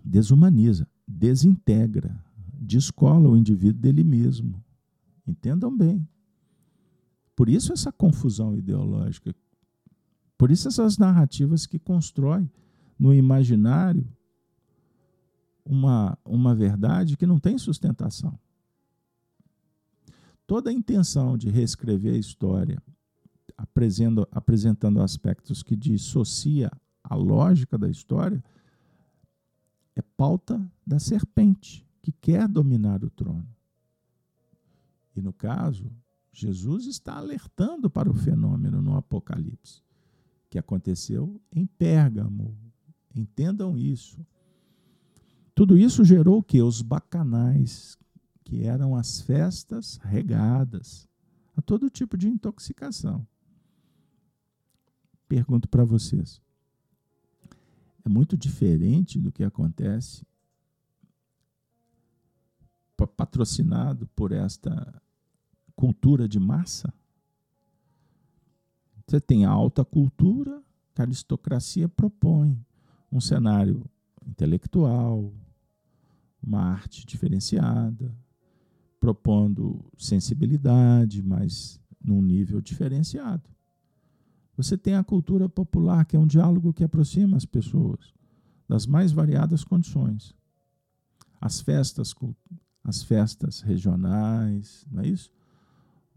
desumaniza, desintegra, descola o indivíduo dele mesmo. Entendam bem. Por isso essa confusão ideológica, por isso essas narrativas que constrói no imaginário uma, uma verdade que não tem sustentação. Toda a intenção de reescrever a história, apresentando, apresentando aspectos que dissocia a lógica da história, é pauta da serpente, que quer dominar o trono. E no caso, Jesus está alertando para o fenômeno no Apocalipse, que aconteceu em Pérgamo. Entendam isso. Tudo isso gerou o que? Os bacanais, que eram as festas regadas a todo tipo de intoxicação. Pergunto para vocês: é muito diferente do que acontece patrocinado por esta cultura de massa? Você tem a alta cultura, que a aristocracia propõe um cenário intelectual, uma arte diferenciada, propondo sensibilidade, mas num nível diferenciado. Você tem a cultura popular, que é um diálogo que aproxima as pessoas das mais variadas condições. As festas, as festas regionais, não é isso?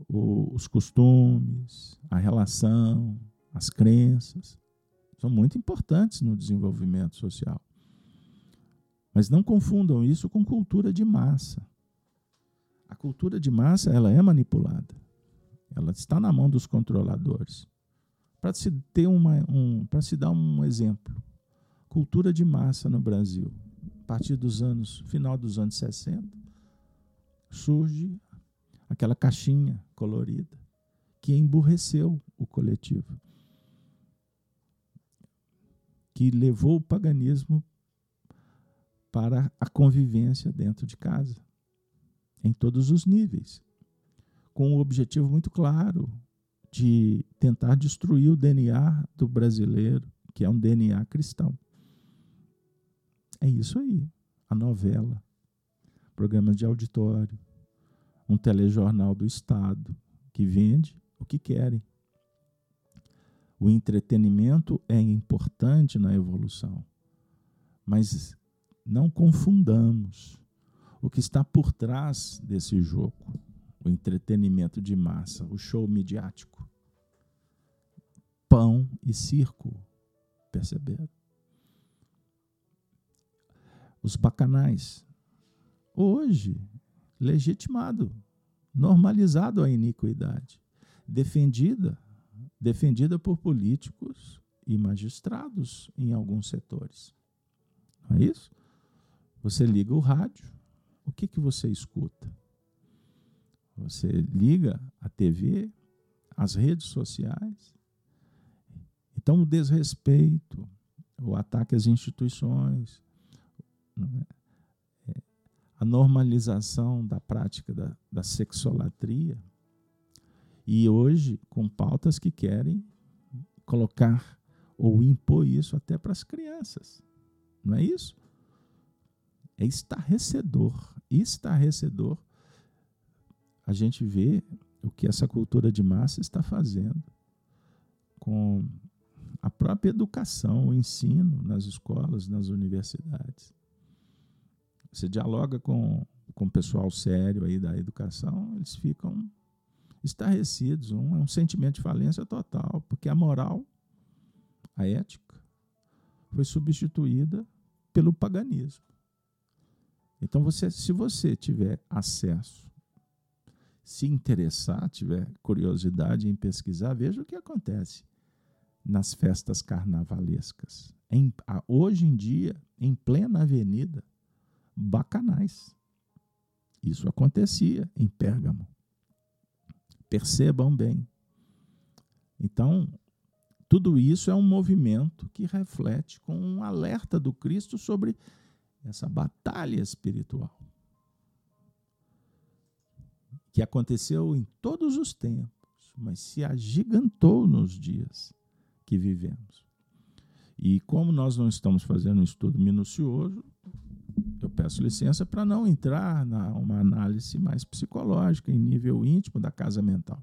Os costumes, a relação, as crenças, são muito importantes no desenvolvimento social. Mas não confundam isso com cultura de massa. A cultura de massa ela é manipulada. ela está na mão dos controladores. Para se ter uma, um, se dar um exemplo, cultura de massa no Brasil, a partir dos anos, final dos anos 60, surge aquela caixinha colorida que emburreceu o coletivo, que levou o paganismo para a convivência dentro de casa, em todos os níveis, com um objetivo muito claro de tentar destruir o DNA do brasileiro, que é um DNA cristão. É isso aí, a novela, programas de auditório, um telejornal do Estado que vende o que querem. O entretenimento é importante na evolução, mas não confundamos o que está por trás desse jogo, o entretenimento de massa, o show midiático. Pão e circo, perceberam? Os bacanais, hoje, legitimado, normalizado a iniquidade, defendida, defendida por políticos e magistrados em alguns setores. Não é isso? Você liga o rádio, o que, que você escuta? Você liga a TV, as redes sociais. Então, o desrespeito, o ataque às instituições, é? A normalização da prática da, da sexolatria, e hoje com pautas que querem colocar ou impor isso até para as crianças. Não é isso? É estarrecedor, estarrecedor a gente vê o que essa cultura de massa está fazendo com a própria educação, o ensino nas escolas, nas universidades. Você dialoga com, com o pessoal sério aí da educação, eles ficam estarrecidos. Um, é um sentimento de falência total, porque a moral, a ética, foi substituída pelo paganismo. Então, você, se você tiver acesso, se interessar, tiver curiosidade em pesquisar, veja o que acontece nas festas carnavalescas. Em, hoje em dia, em plena avenida, bacanais. Isso acontecia em Pérgamo. Percebam bem. Então, tudo isso é um movimento que reflete com um alerta do Cristo sobre essa batalha espiritual que aconteceu em todos os tempos, mas se agigantou nos dias que vivemos. E como nós não estamos fazendo um estudo minucioso, eu peço licença para não entrar numa análise mais psicológica, em nível íntimo da casa mental.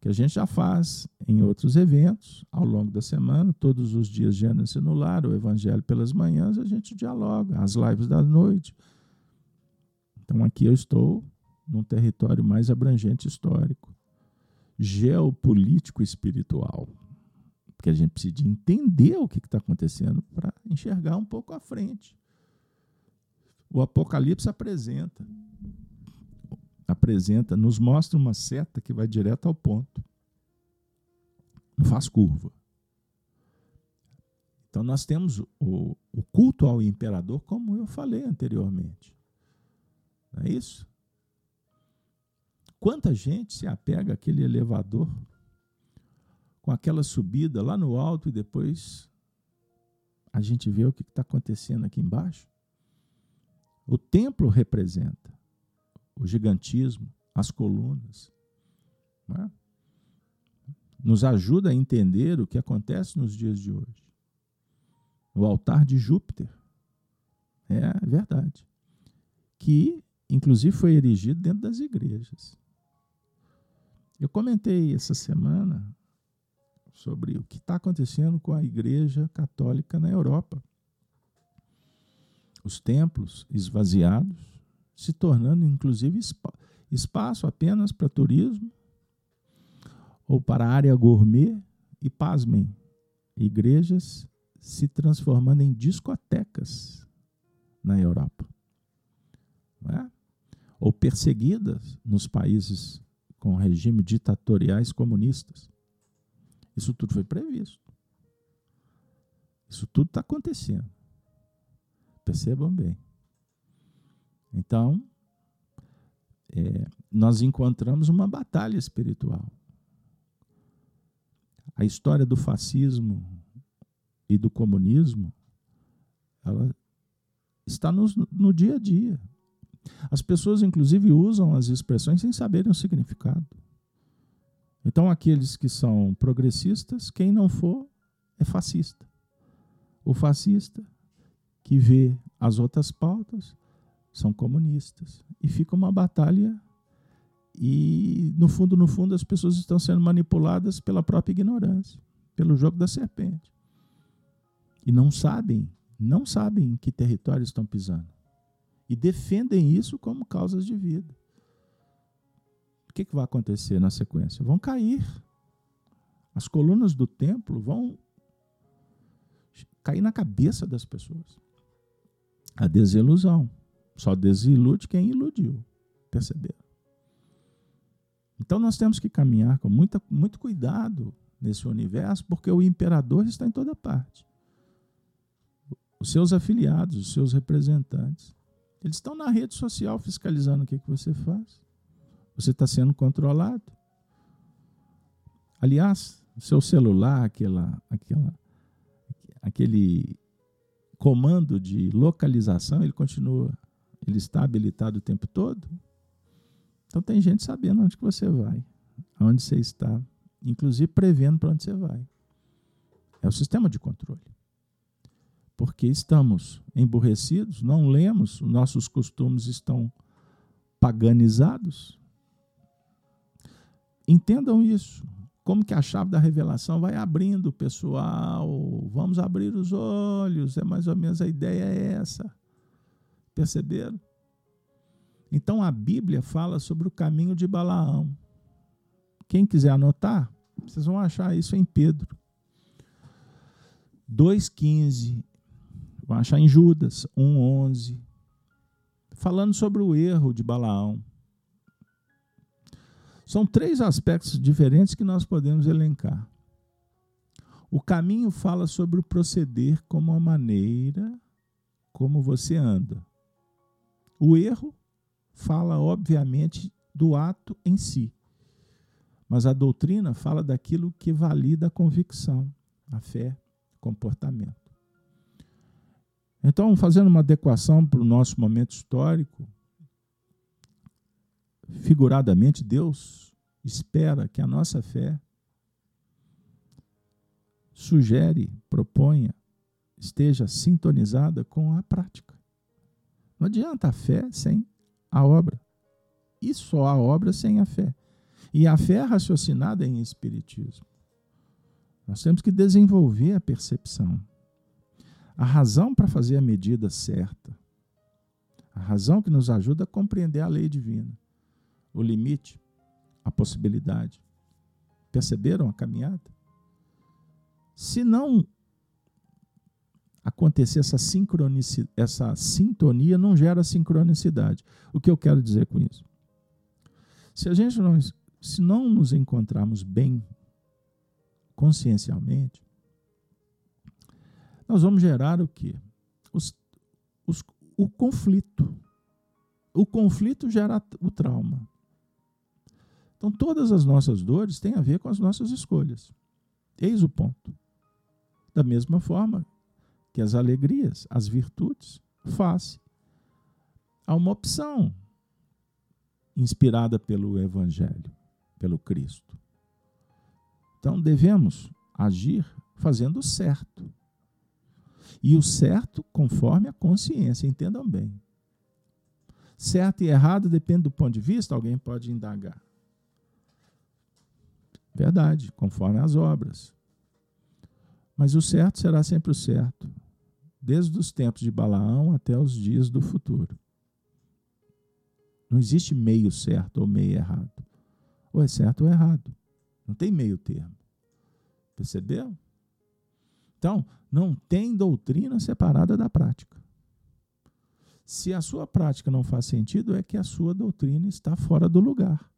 Que a gente já faz em outros eventos, ao longo da semana, todos os dias ano no lar, o Evangelho pelas manhãs, a gente dialoga, as lives da noite. Então aqui eu estou num território mais abrangente histórico, geopolítico espiritual. Porque a gente precisa entender o que está acontecendo para enxergar um pouco à frente. O Apocalipse apresenta, apresenta, nos mostra uma seta que vai direto ao ponto. Não faz curva. Então nós temos o, o culto ao imperador, como eu falei anteriormente. Não é isso? Quanta gente se apega àquele elevador com aquela subida lá no alto e depois a gente vê o que está acontecendo aqui embaixo? O templo representa o gigantismo, as colunas. É? Nos ajuda a entender o que acontece nos dias de hoje. O altar de Júpiter. É verdade. Que, inclusive, foi erigido dentro das igrejas. Eu comentei essa semana sobre o que está acontecendo com a Igreja Católica na Europa os templos esvaziados, se tornando inclusive espaço apenas para turismo ou para área gourmet e, pasmem, igrejas se transformando em discotecas na Europa. É? Ou perseguidas nos países com regimes ditatoriais comunistas. Isso tudo foi previsto. Isso tudo está acontecendo. Percebam bem. Então, é, nós encontramos uma batalha espiritual. A história do fascismo e do comunismo, ela está no, no dia a dia. As pessoas, inclusive, usam as expressões sem saberem o significado. Então, aqueles que são progressistas, quem não for, é fascista. O fascista que vê as outras pautas são comunistas. E fica uma batalha e, no fundo, no fundo, as pessoas estão sendo manipuladas pela própria ignorância, pelo jogo da serpente. E não sabem, não sabem em que território estão pisando. E defendem isso como causas de vida. O que, que vai acontecer na sequência? Vão cair. As colunas do templo vão cair na cabeça das pessoas. A desilusão. Só desilude quem iludiu. Perceberam? Então nós temos que caminhar com muita, muito cuidado nesse universo, porque o imperador está em toda parte. Os seus afiliados, os seus representantes, eles estão na rede social fiscalizando o que, que você faz. Você está sendo controlado. Aliás, o seu celular, aquela, aquela, aquele comando de localização, ele continua, ele está habilitado o tempo todo. Então tem gente sabendo onde que você vai, aonde você está, inclusive prevendo para onde você vai. É o sistema de controle. Porque estamos emburrecidos, não lemos, nossos costumes estão paganizados. Entendam isso. Como que a chave da revelação vai abrindo, pessoal? Vamos abrir os olhos. É mais ou menos a ideia é essa. Perceberam? Então a Bíblia fala sobre o caminho de Balaão. Quem quiser anotar, vocês vão achar isso em Pedro 2,15. Vão achar em Judas 1,11. Falando sobre o erro de Balaão. São três aspectos diferentes que nós podemos elencar. O caminho fala sobre o proceder como a maneira como você anda. O erro fala, obviamente, do ato em si. Mas a doutrina fala daquilo que valida a convicção, a fé, comportamento. Então, fazendo uma adequação para o nosso momento histórico, figuradamente, Deus espera que a nossa fé sugere, proponha, esteja sintonizada com a prática. Não adianta a fé sem a obra. E só a obra sem a fé. E a fé é raciocinada em espiritismo. Nós temos que desenvolver a percepção. A razão para fazer a medida certa. A razão que nos ajuda a compreender a lei divina. O limite, a possibilidade. Perceberam a caminhada? Se não acontecer essa, essa sintonia não gera sincronicidade. O que eu quero dizer com isso? Se a gente não, se não nos encontrarmos bem consciencialmente, nós vamos gerar o quê? Os, os, o conflito. O conflito gera o trauma. Então, todas as nossas dores têm a ver com as nossas escolhas. Eis o ponto. Da mesma forma que as alegrias, as virtudes, face a uma opção inspirada pelo Evangelho, pelo Cristo. Então devemos agir fazendo o certo. E o certo conforme a consciência, entendam bem. Certo e errado depende do ponto de vista, alguém pode indagar. Verdade, conforme as obras. Mas o certo será sempre o certo desde os tempos de Balaão até os dias do futuro. Não existe meio certo ou meio errado. Ou é certo ou é errado. Não tem meio termo. Percebeu? Então, não tem doutrina separada da prática. Se a sua prática não faz sentido, é que a sua doutrina está fora do lugar.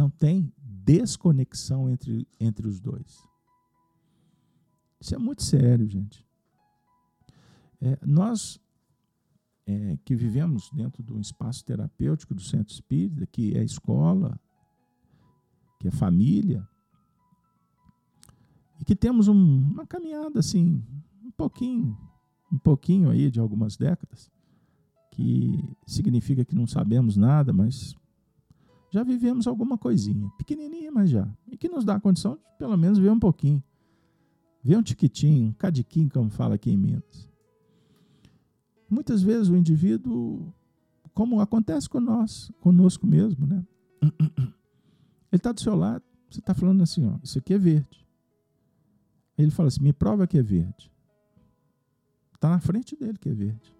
Não tem desconexão entre, entre os dois. Isso é muito sério, gente. É, nós é, que vivemos dentro de um espaço terapêutico do centro espírita, que é escola, que é família, e que temos um, uma caminhada assim, um pouquinho, um pouquinho aí de algumas décadas, que significa que não sabemos nada, mas já vivemos alguma coisinha, pequenininha, mas já, e que nos dá a condição de pelo menos ver um pouquinho, ver um tiquitinho, um cadiquinho, como fala aqui em Minas. Muitas vezes o indivíduo, como acontece com nós, conosco mesmo, né? Ele está do seu lado, você está falando assim, ó, isso aqui é verde. Ele fala assim, me prova que é verde. Está na frente dele que é verde.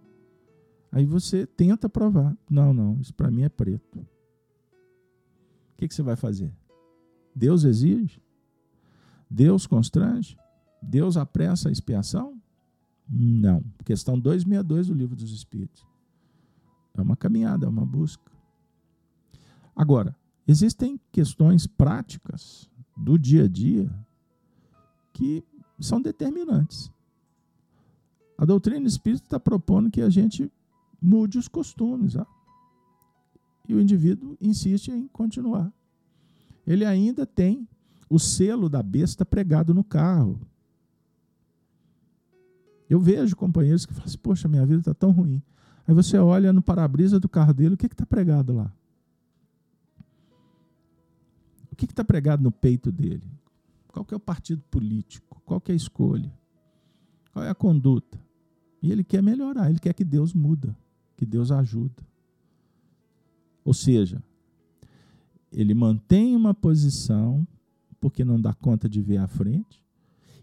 Aí você tenta provar. Não, não, isso para mim é preto. Que, que você vai fazer? Deus exige? Deus constrange? Deus apressa a expiação? Não. Questão 262 do Livro dos Espíritos. É uma caminhada, é uma busca. Agora, existem questões práticas do dia a dia que são determinantes. A doutrina espírita está propondo que a gente mude os costumes. Ó. E o indivíduo insiste em continuar. Ele ainda tem o selo da besta pregado no carro. Eu vejo companheiros que falam assim, poxa, minha vida está tão ruim. Aí você olha no para-brisa do carro dele, o que está pregado lá? O que está pregado no peito dele? Qual é o partido político? Qual é a escolha? Qual é a conduta? E ele quer melhorar, ele quer que Deus muda, que Deus ajuda. Ou seja, ele mantém uma posição porque não dá conta de ver à frente,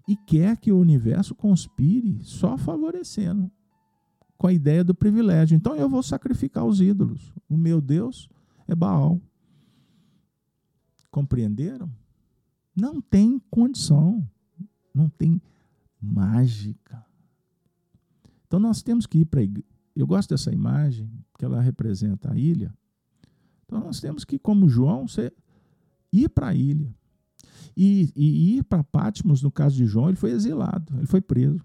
e quer que o universo conspire só favorecendo, com a ideia do privilégio. Então eu vou sacrificar os ídolos. O meu Deus é Baal. Compreenderam? Não tem condição, não tem mágica. Então nós temos que ir para. Eu gosto dessa imagem, que ela representa a ilha. Então nós temos que, como João, ser, ir para a ilha. E, e ir para Patmos, no caso de João, ele foi exilado, ele foi preso.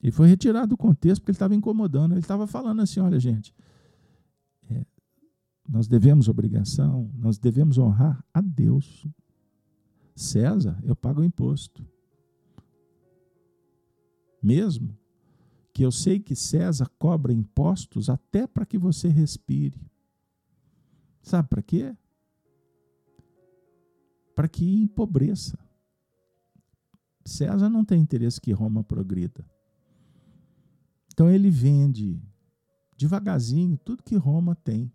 Ele foi retirado do contexto porque ele estava incomodando. Ele estava falando assim: olha, gente, é, nós devemos obrigação, nós devemos honrar a Deus. César, eu pago o imposto. Mesmo que eu sei que César cobra impostos até para que você respire. Sabe para quê? para que empobreça. César não tem interesse que Roma progrida. Então ele vende devagarzinho tudo que Roma tem,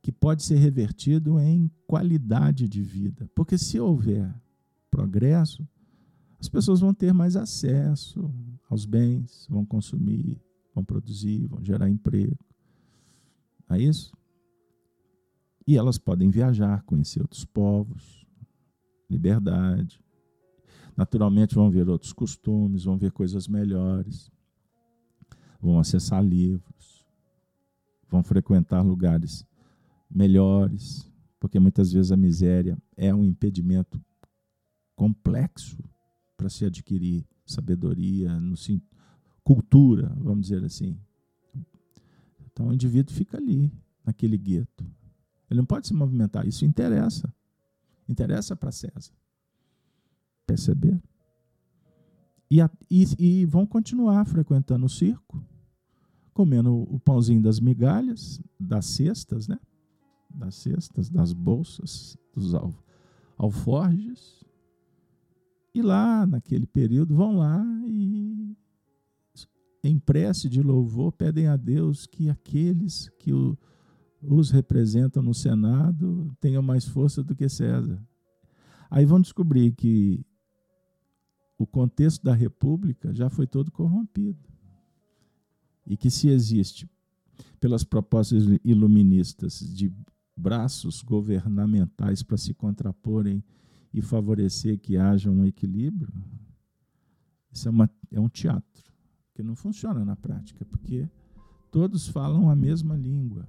que pode ser revertido em qualidade de vida. Porque se houver progresso, as pessoas vão ter mais acesso aos bens, vão consumir, vão produzir, vão gerar emprego. Não é isso? E elas podem viajar, conhecer outros povos, liberdade. Naturalmente vão ver outros costumes, vão ver coisas melhores, vão acessar livros, vão frequentar lugares melhores, porque muitas vezes a miséria é um impedimento complexo para se adquirir sabedoria, no, cultura, vamos dizer assim. Então o indivíduo fica ali, naquele gueto. Ele não pode se movimentar. Isso interessa. Interessa para César. Perceber? E, a, e, e, vão continuar frequentando o circo, comendo o pãozinho das migalhas, das cestas, né? Das cestas, das bolsas, dos al, alforjes. E lá, naquele período, vão lá e, em prece de louvor, pedem a Deus que aqueles que o os representam no Senado tenham mais força do que César. Aí vão descobrir que o contexto da República já foi todo corrompido. E que se existe, pelas propostas iluministas de braços governamentais para se contraporem e favorecer que haja um equilíbrio, isso é, uma, é um teatro, que não funciona na prática, porque todos falam a mesma língua.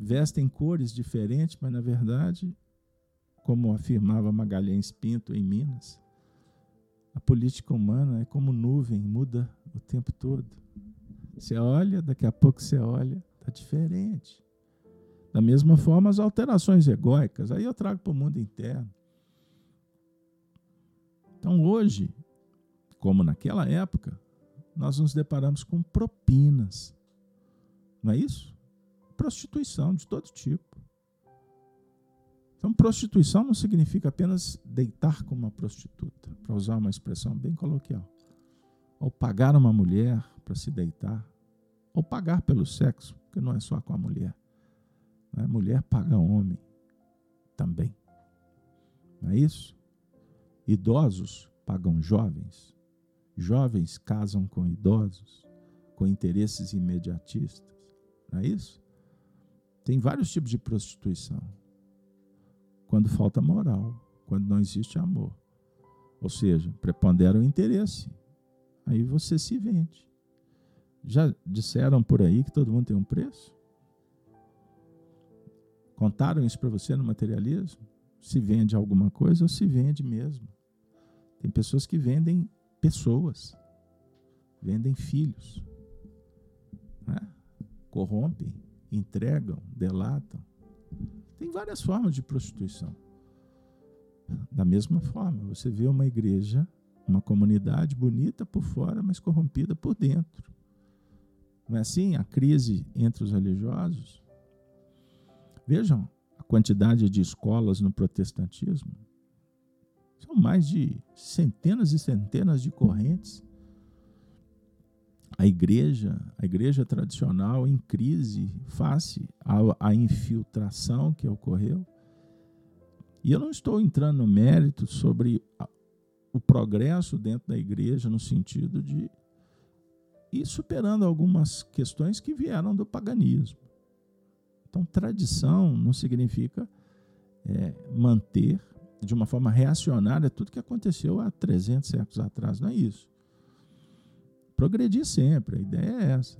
Vestem cores diferentes, mas na verdade, como afirmava Magalhães Pinto em Minas, a política humana é como nuvem, muda o tempo todo. Você olha, daqui a pouco você olha, está diferente. Da mesma forma, as alterações egóicas, aí eu trago para o mundo interno. Então, hoje, como naquela época, nós nos deparamos com propinas. Não é isso? Prostituição de todo tipo. Então, prostituição não significa apenas deitar com uma prostituta, para usar uma expressão bem coloquial. Ou pagar uma mulher para se deitar. Ou pagar pelo sexo, porque não é só com a mulher. A mulher paga homem também. Não é isso? Idosos pagam jovens. Jovens casam com idosos, com interesses imediatistas. Não é isso? Tem vários tipos de prostituição quando falta moral, quando não existe amor. Ou seja, prepondera o interesse. Aí você se vende. Já disseram por aí que todo mundo tem um preço? Contaram isso para você no materialismo? Se vende alguma coisa ou se vende mesmo? Tem pessoas que vendem pessoas, vendem filhos, né? corrompem, entregam, delatam. Tem várias formas de prostituição. Da mesma forma, você vê uma igreja, uma comunidade bonita por fora, mas corrompida por dentro. Não é assim? A crise entre os religiosos. Vejam a quantidade de escolas no protestantismo. São mais de centenas e centenas de correntes a igreja, a igreja tradicional em crise face à, à infiltração que ocorreu. E eu não estou entrando no mérito sobre a, o progresso dentro da igreja no sentido de ir superando algumas questões que vieram do paganismo. Então, tradição não significa é, manter de uma forma reacionária tudo que aconteceu há 300 séculos atrás, não é isso progredir sempre, a ideia é essa.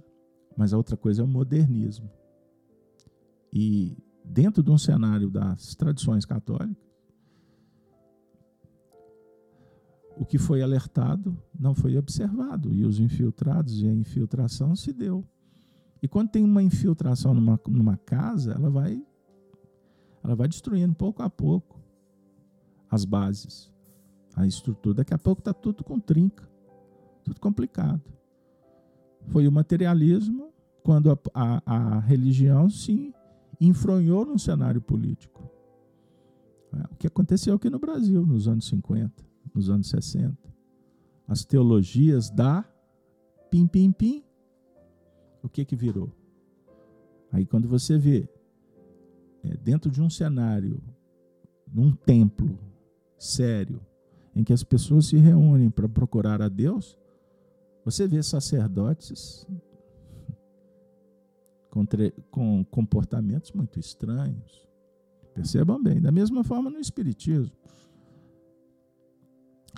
Mas a outra coisa é o modernismo. E dentro de um cenário das tradições católicas, o que foi alertado não foi observado, e os infiltrados e a infiltração se deu. E quando tem uma infiltração numa, numa casa, ela vai, ela vai destruindo pouco a pouco as bases, a estrutura. Daqui a pouco está tudo com trinca tudo complicado. Foi o materialismo quando a, a, a religião se enfronhou no cenário político. É, o que aconteceu aqui no Brasil nos anos 50, nos anos 60. As teologias da pim, pim, pim. O que que virou? Aí quando você vê é, dentro de um cenário, num templo sério, em que as pessoas se reúnem para procurar a Deus, você vê sacerdotes com, com comportamentos muito estranhos. Percebam bem, da mesma forma no Espiritismo,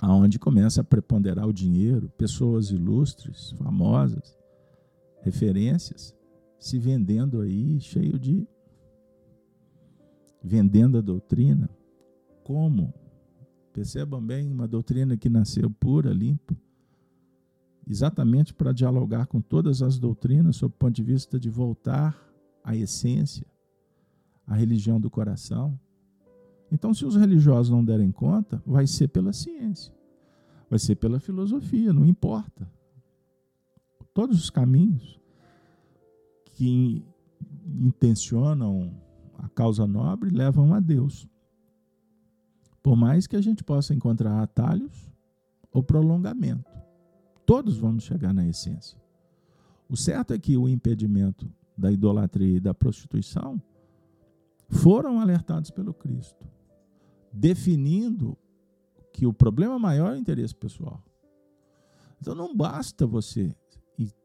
aonde começa a preponderar o dinheiro, pessoas ilustres, famosas, referências, se vendendo aí, cheio de. vendendo a doutrina. Como? Percebam bem, uma doutrina que nasceu pura, limpa, exatamente para dialogar com todas as doutrinas sob o ponto de vista de voltar à essência, à religião do coração. Então, se os religiosos não derem conta, vai ser pela ciência, vai ser pela filosofia, não importa. Todos os caminhos que intencionam a causa nobre levam a Deus. Por mais que a gente possa encontrar atalhos ou prolongamento. Todos vamos chegar na essência. O certo é que o impedimento da idolatria e da prostituição foram alertados pelo Cristo, definindo que o problema maior é o interesse pessoal. Então não basta você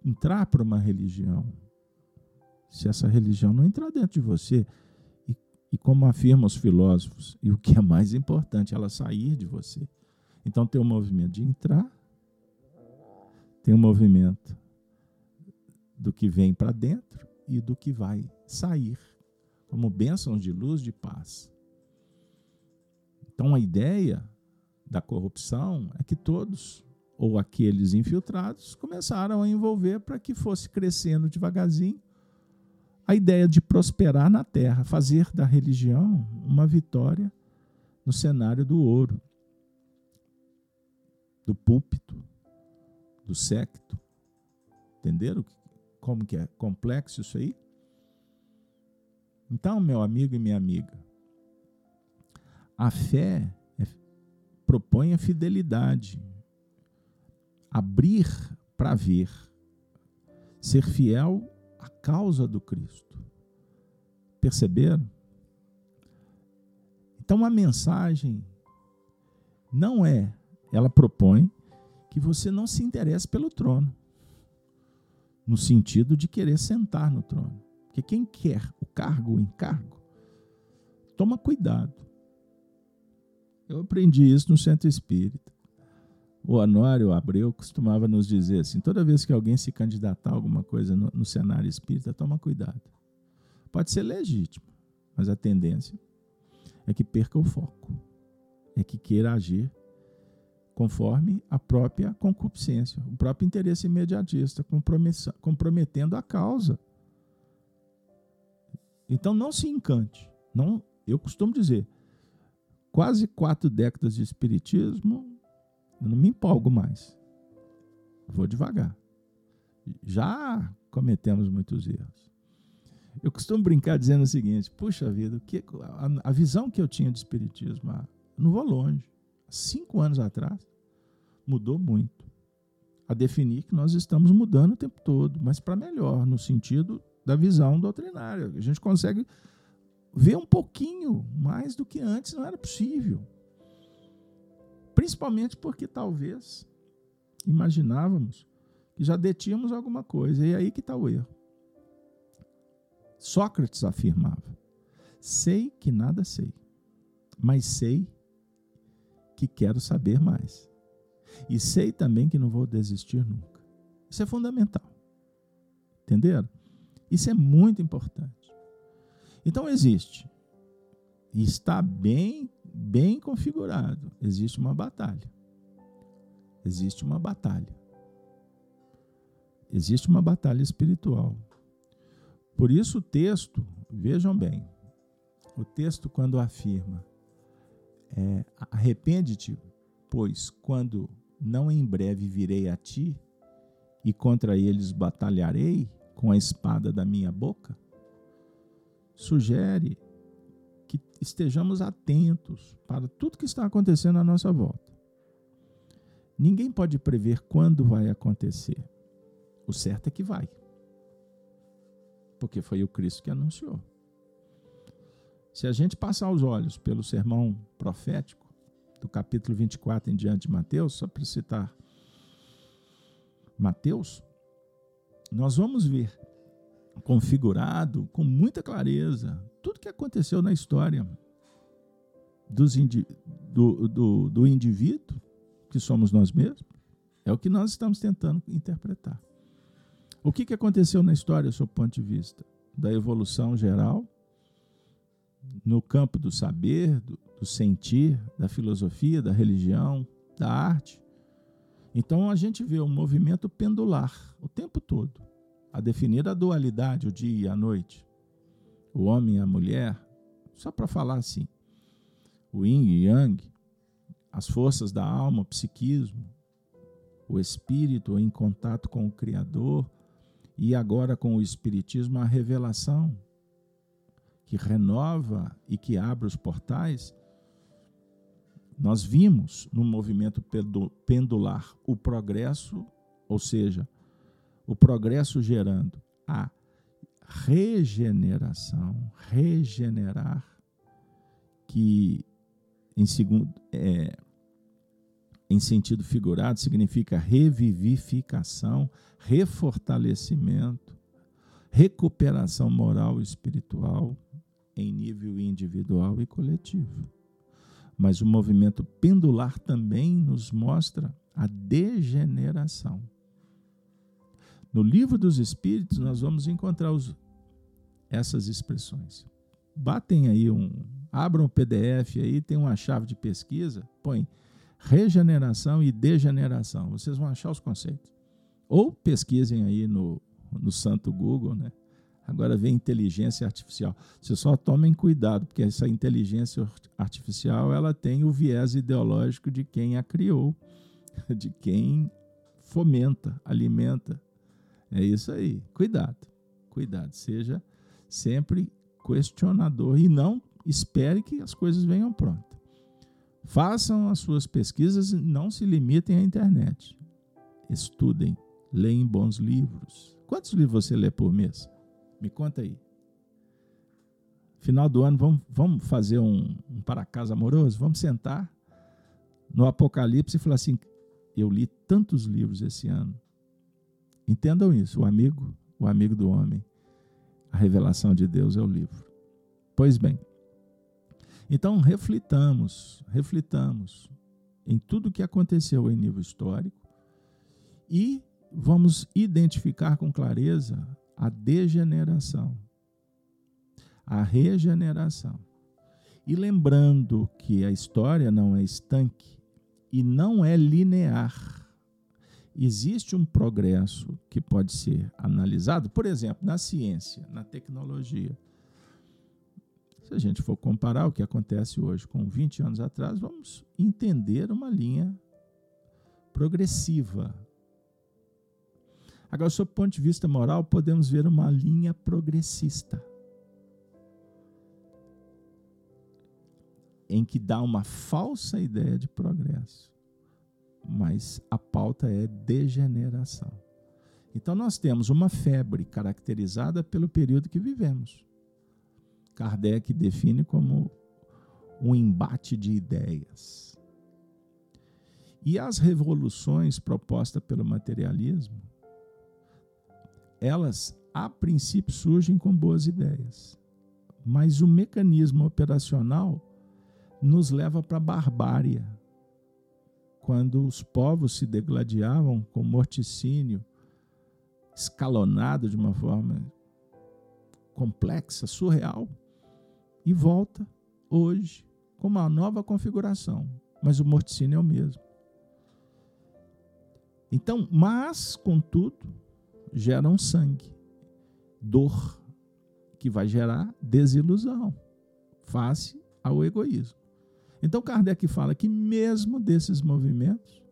entrar para uma religião, se essa religião não entrar dentro de você, e, e como afirmam os filósofos, e o que é mais importante, ela sair de você. Então tem o movimento de entrar tem um movimento do que vem para dentro e do que vai sair. como bênçãos de luz, de paz. Então a ideia da corrupção é que todos, ou aqueles infiltrados, começaram a envolver para que fosse crescendo devagarzinho a ideia de prosperar na terra, fazer da religião uma vitória no cenário do ouro, do púlpito, do secto. Entenderam como que é complexo isso aí? Então, meu amigo e minha amiga, a fé é, propõe a fidelidade, abrir para ver, ser fiel à causa do Cristo. Perceberam? Então a mensagem não é, ela propõe que você não se interesse pelo trono, no sentido de querer sentar no trono. Porque quem quer o cargo, o encargo, toma cuidado. Eu aprendi isso no centro espírita. O Honório Abreu costumava nos dizer assim: toda vez que alguém se candidatar a alguma coisa no, no cenário espírita, toma cuidado. Pode ser legítimo, mas a tendência é que perca o foco, é que queira agir conforme a própria concupiscência, o próprio interesse imediatista, comprometendo a causa. Então não se encante. Não, eu costumo dizer, quase quatro décadas de espiritismo, eu não me empolgo mais. Vou devagar. Já cometemos muitos erros. Eu costumo brincar dizendo o seguinte: puxa vida, que, a, a visão que eu tinha de espiritismo, ah, não vou longe. Cinco anos atrás, mudou muito. A definir que nós estamos mudando o tempo todo, mas para melhor, no sentido da visão doutrinária. A gente consegue ver um pouquinho mais do que antes não era possível. Principalmente porque talvez imaginávamos que já detínhamos alguma coisa. E é aí que está o erro. Sócrates afirmava: sei que nada sei, mas sei que quero saber mais. E sei também que não vou desistir nunca. Isso é fundamental. Entenderam? Isso é muito importante. Então existe e está bem bem configurado. Existe uma batalha. Existe uma batalha. Existe uma batalha espiritual. Por isso o texto, vejam bem, o texto quando afirma é, arrepende-te, pois quando não em breve virei a ti e contra eles batalharei com a espada da minha boca, sugere que estejamos atentos para tudo que está acontecendo à nossa volta. Ninguém pode prever quando vai acontecer. O certo é que vai. Porque foi o Cristo que anunciou. Se a gente passar os olhos pelo sermão profético, do capítulo 24 em diante de Mateus, só para citar Mateus, nós vamos ver configurado com muita clareza tudo que aconteceu na história dos indi do, do, do indivíduo, que somos nós mesmos, é o que nós estamos tentando interpretar. O que, que aconteceu na história, do seu ponto de vista? Da evolução geral, no campo do saber, do, do sentir, da filosofia, da religião, da arte. Então a gente vê um movimento pendular o tempo todo a definir a dualidade, o dia e a noite, o homem e a mulher, só para falar assim, o yin e yang, as forças da alma, o psiquismo, o espírito em contato com o Criador e agora com o Espiritismo, a revelação que renova e que abre os portais. Nós vimos no movimento pendular o progresso, ou seja, o progresso gerando a regeneração, regenerar, que em segundo é, em sentido figurado significa revivificação, refortalecimento, recuperação moral e espiritual em nível individual e coletivo. Mas o movimento pendular também nos mostra a degeneração no livro dos Espíritos, nós vamos encontrar os, essas expressões. batem aí um, abram o PDF aí, tem uma chave de pesquisa, põe regeneração e degeneração. Vocês vão achar os conceitos. Ou pesquisem aí no, no santo Google, né? Agora vem inteligência artificial. Vocês só tomem cuidado, porque essa inteligência artificial ela tem o viés ideológico de quem a criou, de quem fomenta, alimenta. É isso aí. Cuidado, cuidado. Seja sempre questionador e não espere que as coisas venham prontas. Façam as suas pesquisas e não se limitem à internet. Estudem, leem bons livros. Quantos livros você lê por mês? Me conta aí. Final do ano, vamos, vamos fazer um, um para casa amoroso? Vamos sentar no Apocalipse e falar assim: eu li tantos livros esse ano. Entendam isso, o amigo, o amigo do homem. A revelação de Deus é o livro. Pois bem, então reflitamos, reflitamos em tudo o que aconteceu em nível histórico e vamos identificar com clareza a degeneração, a regeneração. E lembrando que a história não é estanque e não é linear. Existe um progresso que pode ser analisado, por exemplo, na ciência, na tecnologia. Se a gente for comparar o que acontece hoje com 20 anos atrás, vamos entender uma linha progressiva Agora, sob o ponto de vista moral, podemos ver uma linha progressista. Em que dá uma falsa ideia de progresso. Mas a pauta é degeneração. Então, nós temos uma febre caracterizada pelo período que vivemos. Kardec define como um embate de ideias. E as revoluções propostas pelo materialismo elas a princípio surgem com boas ideias, mas o mecanismo operacional nos leva para a barbárie. Quando os povos se degladiavam com morticínio escalonado de uma forma complexa, surreal, e volta hoje com uma nova configuração, mas o morticínio é o mesmo. Então, mas, contudo, geram sangue, dor, que vai gerar desilusão, face ao egoísmo. Então Kardec fala que mesmo desses movimentos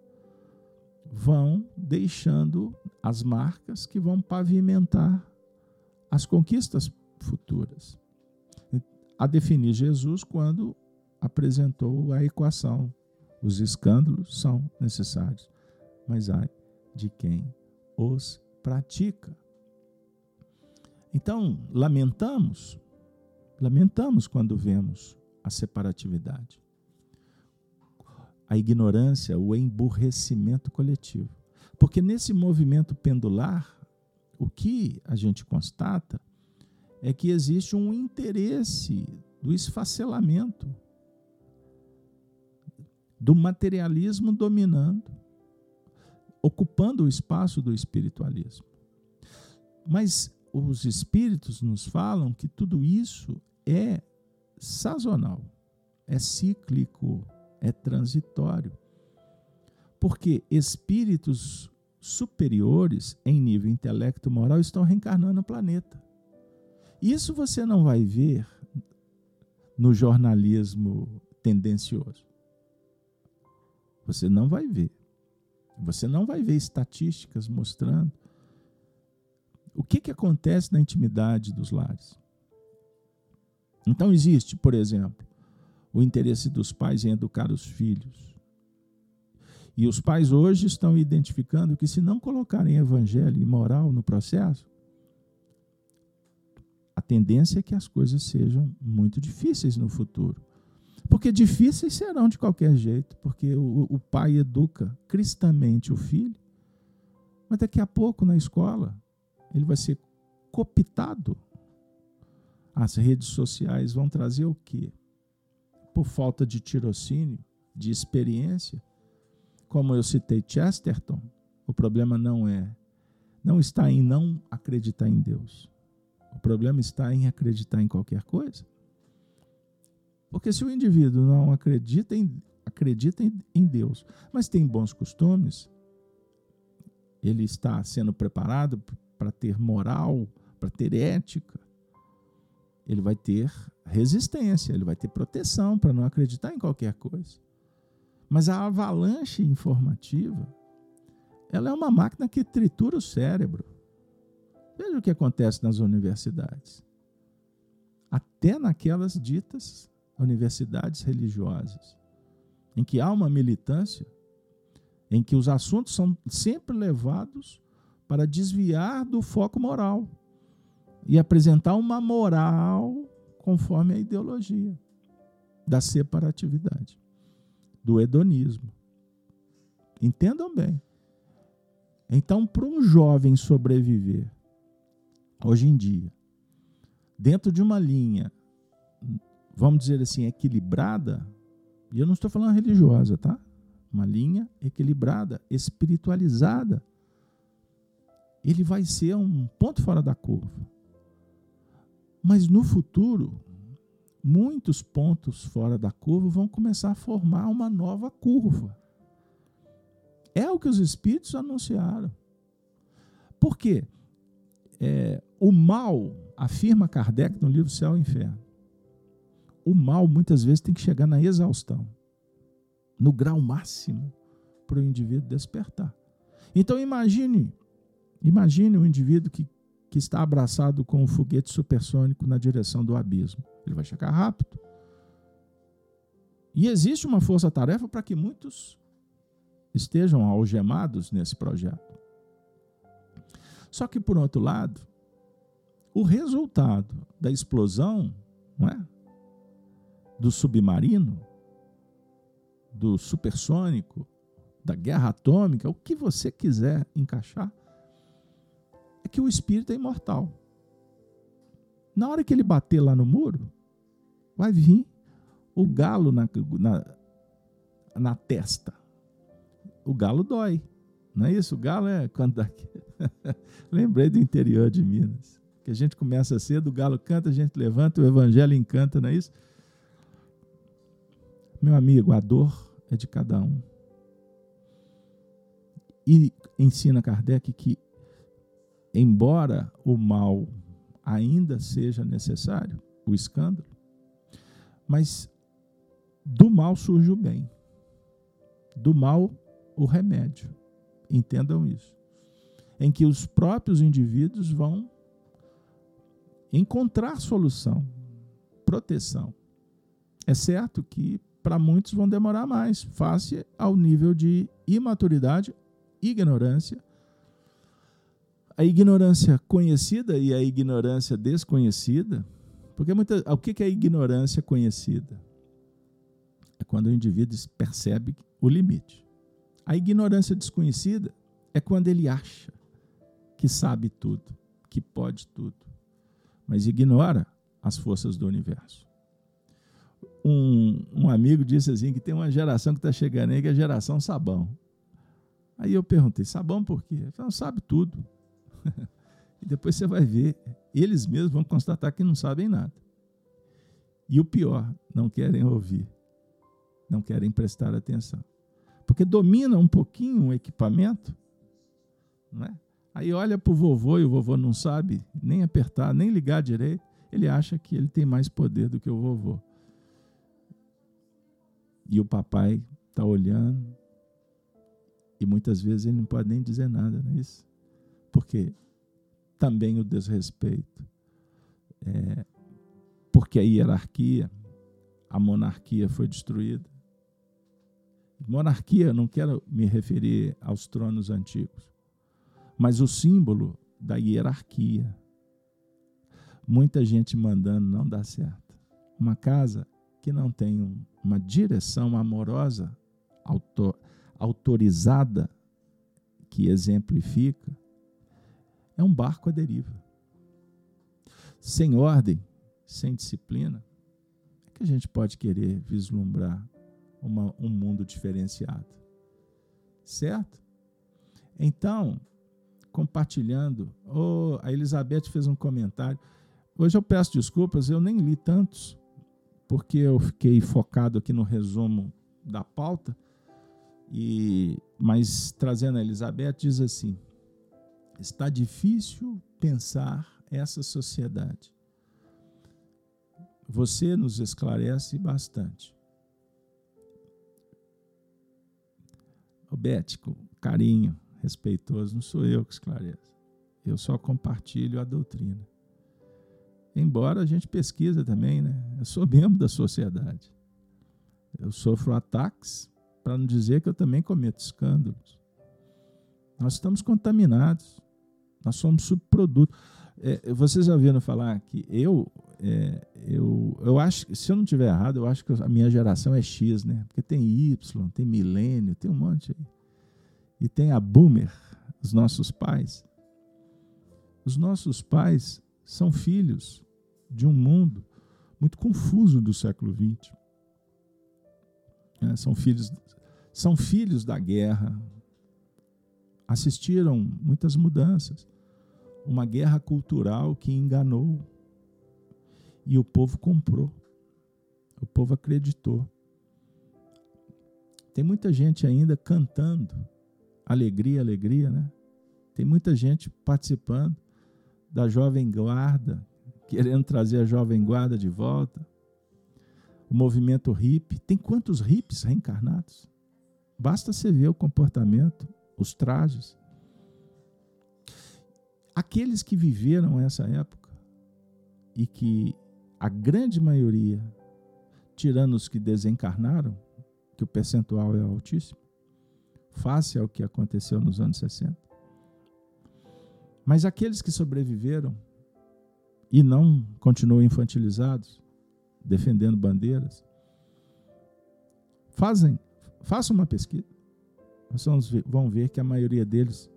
vão deixando as marcas que vão pavimentar as conquistas futuras. A definir Jesus quando apresentou a equação: os escândalos são necessários, mas ai de quem os pratica. Então, lamentamos, lamentamos quando vemos a separatividade, a ignorância, o emburrecimento coletivo. Porque nesse movimento pendular, o que a gente constata é que existe um interesse do esfacelamento, do materialismo dominando ocupando o espaço do espiritualismo. Mas os espíritos nos falam que tudo isso é sazonal, é cíclico, é transitório. Porque espíritos superiores em nível intelecto moral estão reencarnando no planeta. Isso você não vai ver no jornalismo tendencioso. Você não vai ver. Você não vai ver estatísticas mostrando o que, que acontece na intimidade dos lares. Então, existe, por exemplo, o interesse dos pais em educar os filhos. E os pais hoje estão identificando que, se não colocarem evangelho e moral no processo, a tendência é que as coisas sejam muito difíceis no futuro. Porque difíceis serão de qualquer jeito, porque o, o pai educa cristamente o filho, mas daqui a pouco na escola ele vai ser cooptado. As redes sociais vão trazer o quê? Por falta de tirocínio, de experiência, como eu citei Chesterton, o problema não é não está em não acreditar em Deus. O problema está em acreditar em qualquer coisa. Porque se o indivíduo não acredita em, acredita em Deus, mas tem bons costumes, ele está sendo preparado para ter moral, para ter ética, ele vai ter resistência, ele vai ter proteção para não acreditar em qualquer coisa. Mas a avalanche informativa, ela é uma máquina que tritura o cérebro. Veja o que acontece nas universidades. Até naquelas ditas universidades religiosas, em que há uma militância, em que os assuntos são sempre levados para desviar do foco moral e apresentar uma moral conforme a ideologia da separatividade, do hedonismo. Entendam bem. Então, para um jovem sobreviver, hoje em dia, dentro de uma linha, vamos dizer assim, equilibrada, e eu não estou falando religiosa, tá? Uma linha equilibrada, espiritualizada, ele vai ser um ponto fora da curva. Mas no futuro, muitos pontos fora da curva vão começar a formar uma nova curva. É o que os espíritos anunciaram. Por quê? É, o mal, afirma Kardec no livro Céu e Inferno, o mal muitas vezes tem que chegar na exaustão, no grau máximo, para o indivíduo despertar. Então imagine, imagine um indivíduo que que está abraçado com um foguete supersônico na direção do abismo. Ele vai chegar rápido. E existe uma força-tarefa para que muitos estejam algemados nesse projeto. Só que, por outro lado, o resultado da explosão não é? Do submarino, do supersônico, da guerra atômica, o que você quiser encaixar, é que o espírito é imortal. Na hora que ele bater lá no muro, vai vir o galo na, na, na testa. O galo dói. Não é isso? O galo é quando. Lembrei do interior de Minas. Que a gente começa cedo, o galo canta, a gente levanta, o evangelho encanta, não é isso? Meu amigo, a dor é de cada um. E ensina Kardec que embora o mal ainda seja necessário, o escândalo, mas do mal surge o bem. Do mal, o remédio. Entendam isso. Em que os próprios indivíduos vão encontrar solução, proteção. É certo que para muitos vão demorar mais, face ao nível de imaturidade, ignorância a ignorância conhecida e a ignorância desconhecida, porque muita, o que é ignorância conhecida? É quando o indivíduo percebe o limite. A ignorância desconhecida é quando ele acha que sabe tudo, que pode tudo, mas ignora as forças do universo. Um, um amigo disse assim que tem uma geração que está chegando aí que é a geração sabão. Aí eu perguntei, sabão por quê? Ele falou, sabe tudo. e depois você vai ver, eles mesmos vão constatar que não sabem nada. E o pior, não querem ouvir, não querem prestar atenção. Porque domina um pouquinho o equipamento, não é? aí olha para o vovô e o vovô não sabe nem apertar, nem ligar direito, ele acha que ele tem mais poder do que o vovô. E o papai está olhando, e muitas vezes ele não pode nem dizer nada, não é isso? porque também o desrespeito, é, porque a hierarquia, a monarquia foi destruída. Monarquia, não quero me referir aos tronos antigos, mas o símbolo da hierarquia. Muita gente mandando não dá certo. Uma casa que não tem um, uma direção amorosa, autor, autorizada, que exemplifica, é um barco à deriva. Sem ordem, sem disciplina, é que a gente pode querer vislumbrar uma, um mundo diferenciado. Certo? Então, compartilhando, oh, a Elizabeth fez um comentário. Hoje eu peço desculpas, eu nem li tantos, porque eu fiquei focado aqui no resumo da pauta, e mas trazendo a Elizabeth, diz assim: está difícil pensar essa sociedade. Você nos esclarece bastante. Bético, carinho, respeitoso, não sou eu que esclareço. Eu só compartilho a doutrina. Embora a gente pesquisa também, né? Eu sou membro da sociedade. Eu sofro ataques, para não dizer que eu também cometo escândalos. Nós estamos contaminados. Nós somos subproduto. É, vocês já ouviram falar que eu, é, eu, eu acho, se eu não tiver errado, eu acho que a minha geração é X, né? Porque tem Y, tem milênio, tem um monte aí. E tem a boomer, os nossos pais. Os nossos pais são filhos de um mundo muito confuso do século XX. É, são filhos são filhos da guerra. Assistiram muitas mudanças uma guerra cultural que enganou. E o povo comprou. O povo acreditou. Tem muita gente ainda cantando. Alegria, alegria, né? Tem muita gente participando da Jovem Guarda, querendo trazer a Jovem Guarda de volta. O movimento hippie. Tem quantos hippies reencarnados? Basta você ver o comportamento, os trajes aqueles que viveram essa época e que a grande maioria, tirando os que desencarnaram, que o percentual é altíssimo, face ao que aconteceu nos anos 60. Mas aqueles que sobreviveram e não continuam infantilizados, defendendo bandeiras, fazem, façam uma pesquisa. Vocês vão ver que a maioria deles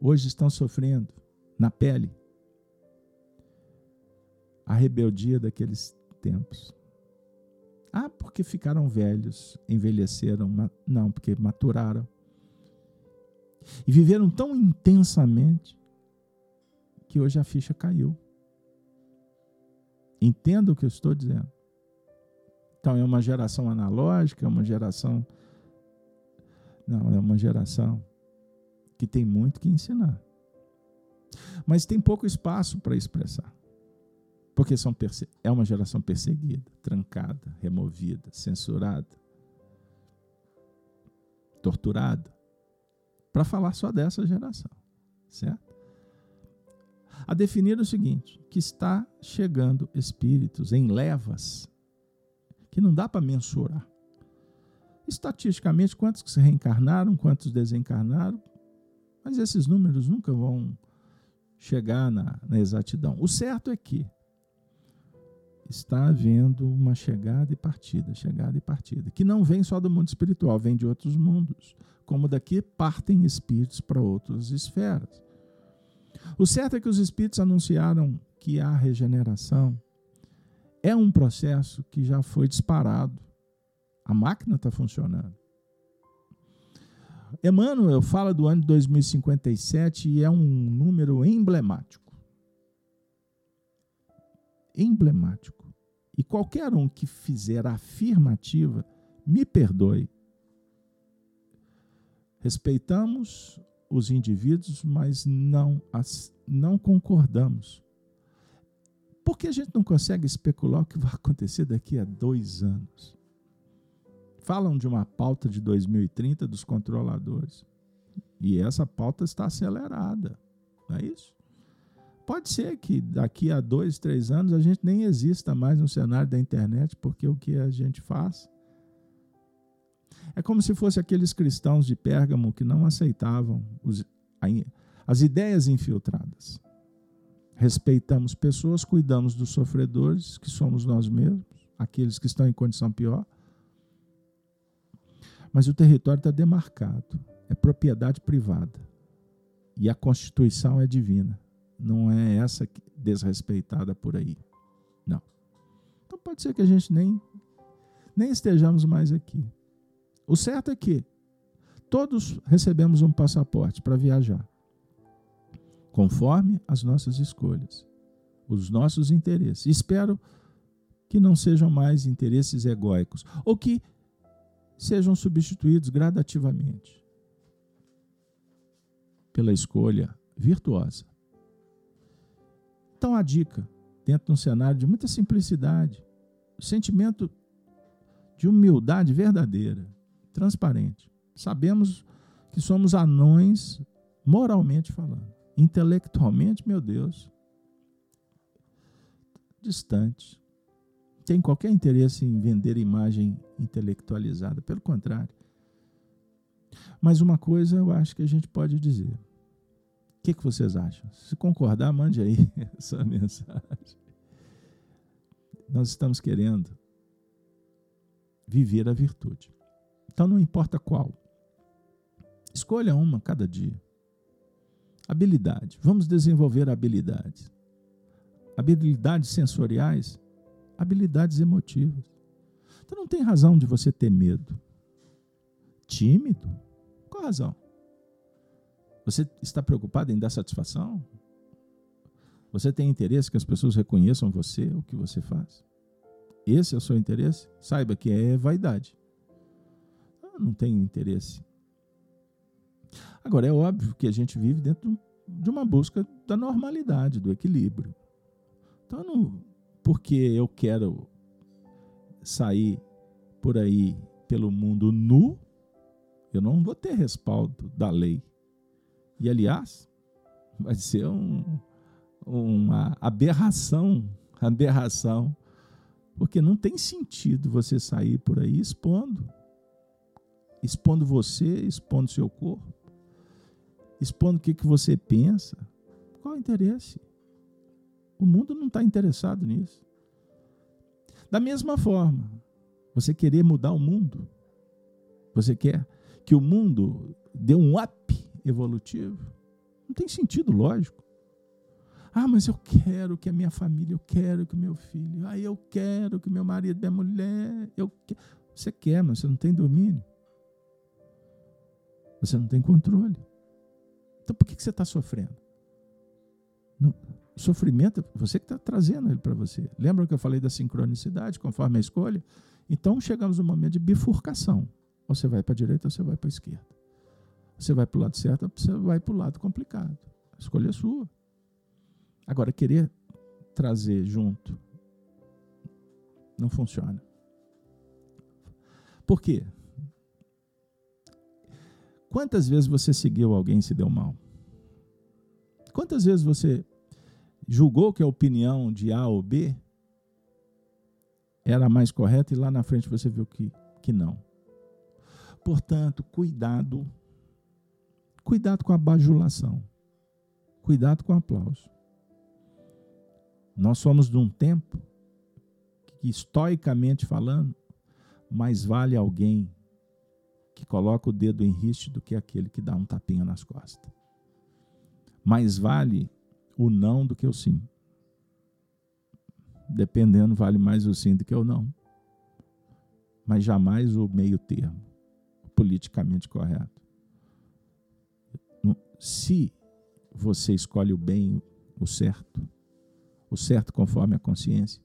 hoje estão sofrendo na pele a rebeldia daqueles tempos. Ah, porque ficaram velhos, envelheceram. Não, porque maturaram. E viveram tão intensamente que hoje a ficha caiu. Entenda o que eu estou dizendo. Então, é uma geração analógica, é uma geração. Não, é uma geração que tem muito que ensinar. Mas tem pouco espaço para expressar. Porque são é uma geração perseguida, trancada, removida, censurada, torturada. Para falar só dessa geração, certo? A definir o seguinte: que está chegando espíritos em levas que não dá para mensurar. Estatisticamente, quantos que se reencarnaram, quantos desencarnaram, mas esses números nunca vão chegar na, na exatidão. O certo é que está havendo uma chegada e partida, chegada e partida, que não vem só do mundo espiritual, vem de outros mundos. Como daqui partem espíritos para outras esferas. O certo é que os espíritos anunciaram que a regeneração é um processo que já foi disparado. A máquina está funcionando. Emmanuel fala do ano de 2057 e é um número emblemático. Emblemático. E qualquer um que fizer afirmativa, me perdoe. Respeitamos os indivíduos, mas não, as, não concordamos. Por que a gente não consegue especular o que vai acontecer daqui a dois anos? falam de uma pauta de 2030 dos controladores. E essa pauta está acelerada, não é isso? Pode ser que daqui a dois, três anos a gente nem exista mais no cenário da internet, porque o que a gente faz é como se fosse aqueles cristãos de Pérgamo que não aceitavam os, as ideias infiltradas. Respeitamos pessoas, cuidamos dos sofredores, que somos nós mesmos, aqueles que estão em condição pior mas o território está demarcado, é propriedade privada. E a Constituição é divina, não é essa desrespeitada por aí. Não. Então pode ser que a gente nem, nem estejamos mais aqui. O certo é que todos recebemos um passaporte para viajar, conforme as nossas escolhas, os nossos interesses. Espero que não sejam mais interesses egóicos, ou que sejam substituídos gradativamente pela escolha virtuosa. Então, a dica, dentro de um cenário de muita simplicidade, sentimento de humildade verdadeira, transparente. Sabemos que somos anões, moralmente falando. Intelectualmente, meu Deus, distantes tem qualquer interesse em vender imagem intelectualizada, pelo contrário. Mas uma coisa eu acho que a gente pode dizer. O que, que vocês acham? Se concordar, mande aí essa mensagem. Nós estamos querendo viver a virtude. Então não importa qual. Escolha uma cada dia. Habilidade. Vamos desenvolver habilidades. Habilidades sensoriais habilidades emotivas. Então não tem razão de você ter medo. Tímido? Qual a razão? Você está preocupado em dar satisfação? Você tem interesse que as pessoas reconheçam você, o que você faz? Esse é o seu interesse? Saiba que é vaidade. Não tem interesse. Agora, é óbvio que a gente vive dentro de uma busca da normalidade, do equilíbrio. Então, não, porque eu quero sair por aí pelo mundo nu, eu não vou ter respaldo da lei. E, aliás, vai ser um, uma aberração, aberração, porque não tem sentido você sair por aí expondo, expondo você, expondo seu corpo, expondo o que, que você pensa. Qual o interesse? O mundo não está interessado nisso. Da mesma forma, você querer mudar o mundo, você quer que o mundo dê um up evolutivo, não tem sentido lógico. Ah, mas eu quero que a minha família, eu quero que o meu filho, ah, eu quero que meu marido, minha mulher, eu. Você quer, mas você não tem domínio. Você não tem controle. Então por que você está sofrendo? Não, sofrimento, você que está trazendo ele para você. Lembra que eu falei da sincronicidade, conforme a escolha? Então chegamos no momento de bifurcação. Ou você vai para a direita ou você vai para a esquerda. Você vai para o lado certo ou você vai para o lado complicado. A escolha é sua. Agora, querer trazer junto não funciona. Por quê? Quantas vezes você seguiu alguém e se deu mal? Quantas vezes você julgou que a opinião de A ou B era a mais correta e lá na frente você viu que, que não. Portanto, cuidado. Cuidado com a bajulação. Cuidado com o aplauso. Nós somos de um tempo que, estoicamente falando, mais vale alguém que coloca o dedo em riste do que aquele que dá um tapinha nas costas. Mais vale o não do que o sim. Dependendo, vale mais o sim do que o não. Mas jamais o meio termo, politicamente correto. Se você escolhe o bem, o certo, o certo conforme a consciência,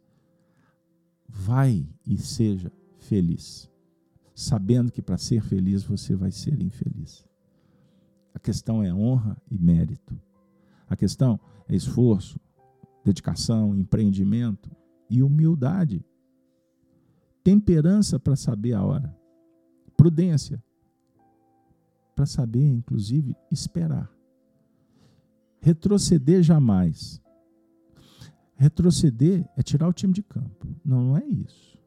vai e seja feliz, sabendo que para ser feliz você vai ser infeliz. A questão é honra e mérito. A questão é esforço, dedicação, empreendimento e humildade. Temperança para saber a hora. Prudência para saber, inclusive, esperar. Retroceder jamais. Retroceder é tirar o time de campo. Não, não é isso.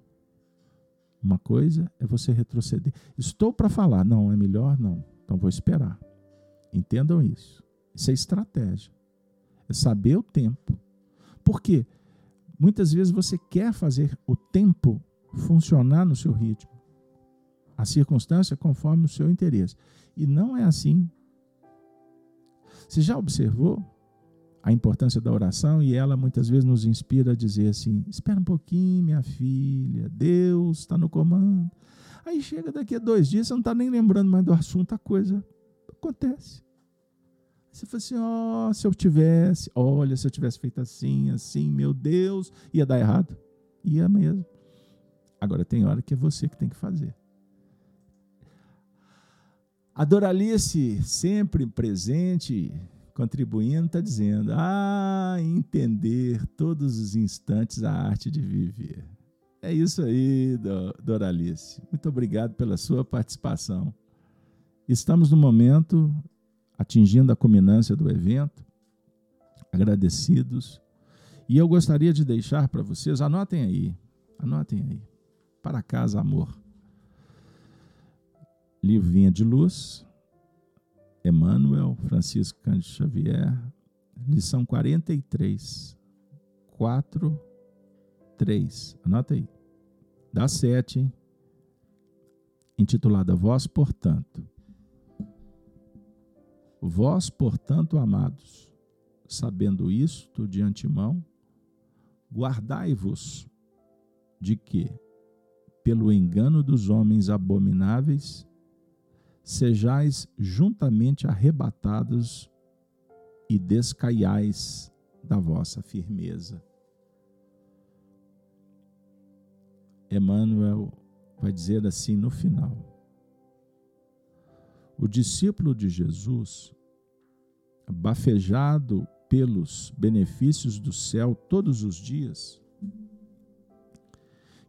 Uma coisa é você retroceder. Estou para falar. Não, é melhor não. Então vou esperar. Entendam isso. Isso é estratégia. É saber o tempo. Por quê? Muitas vezes você quer fazer o tempo funcionar no seu ritmo. A circunstância conforme o seu interesse. E não é assim. Você já observou a importância da oração e ela muitas vezes nos inspira a dizer assim: espera um pouquinho, minha filha, Deus está no comando. Aí chega daqui a dois dias, você não está nem lembrando mais do assunto, a coisa acontece. Você fala assim: ó, oh, se eu tivesse, olha, se eu tivesse feito assim, assim, meu Deus, ia dar errado. ia mesmo. Agora tem hora que é você que tem que fazer. A Doralice, sempre presente, contribuindo, está dizendo: Ah, entender todos os instantes a arte de viver. É isso aí, Doralice. Muito obrigado pela sua participação. Estamos no momento atingindo a culminância do evento, agradecidos. E eu gostaria de deixar para vocês, anotem aí, anotem aí. Para casa, amor. Livro Vinha de Luz, Emmanuel, Francisco Cândido Xavier, lição 43, 4, 3. Anota aí. Dá 7, hein? Intitulada Vós, portanto. Vós, portanto, amados, sabendo isto de antemão, guardai-vos de que, pelo engano dos homens abomináveis, sejais juntamente arrebatados e descaiais da vossa firmeza. Emmanuel vai dizer assim no final: o discípulo de Jesus, bafejado pelos benefícios do céu todos os dias,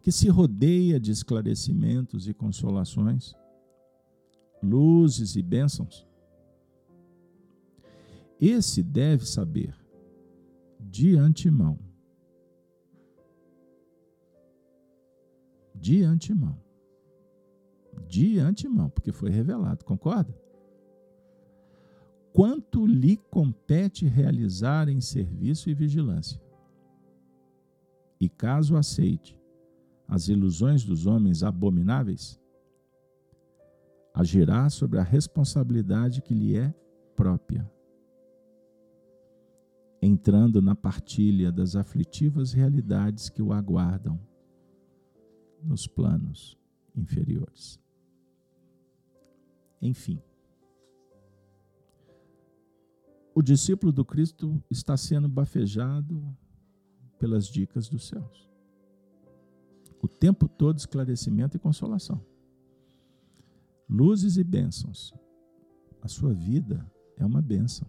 que se rodeia de esclarecimentos e consolações, luzes e bênçãos. Esse deve saber de antemão. De antemão. De antemão, porque foi revelado, concorda? Quanto lhe compete realizar em serviço e vigilância. E caso aceite as ilusões dos homens abomináveis, agirá sobre a responsabilidade que lhe é própria, entrando na partilha das aflitivas realidades que o aguardam nos planos inferiores. Enfim, o discípulo do Cristo está sendo bafejado pelas dicas dos céus. O tempo todo esclarecimento e consolação luzes e bênçãos. A sua vida é uma bênção.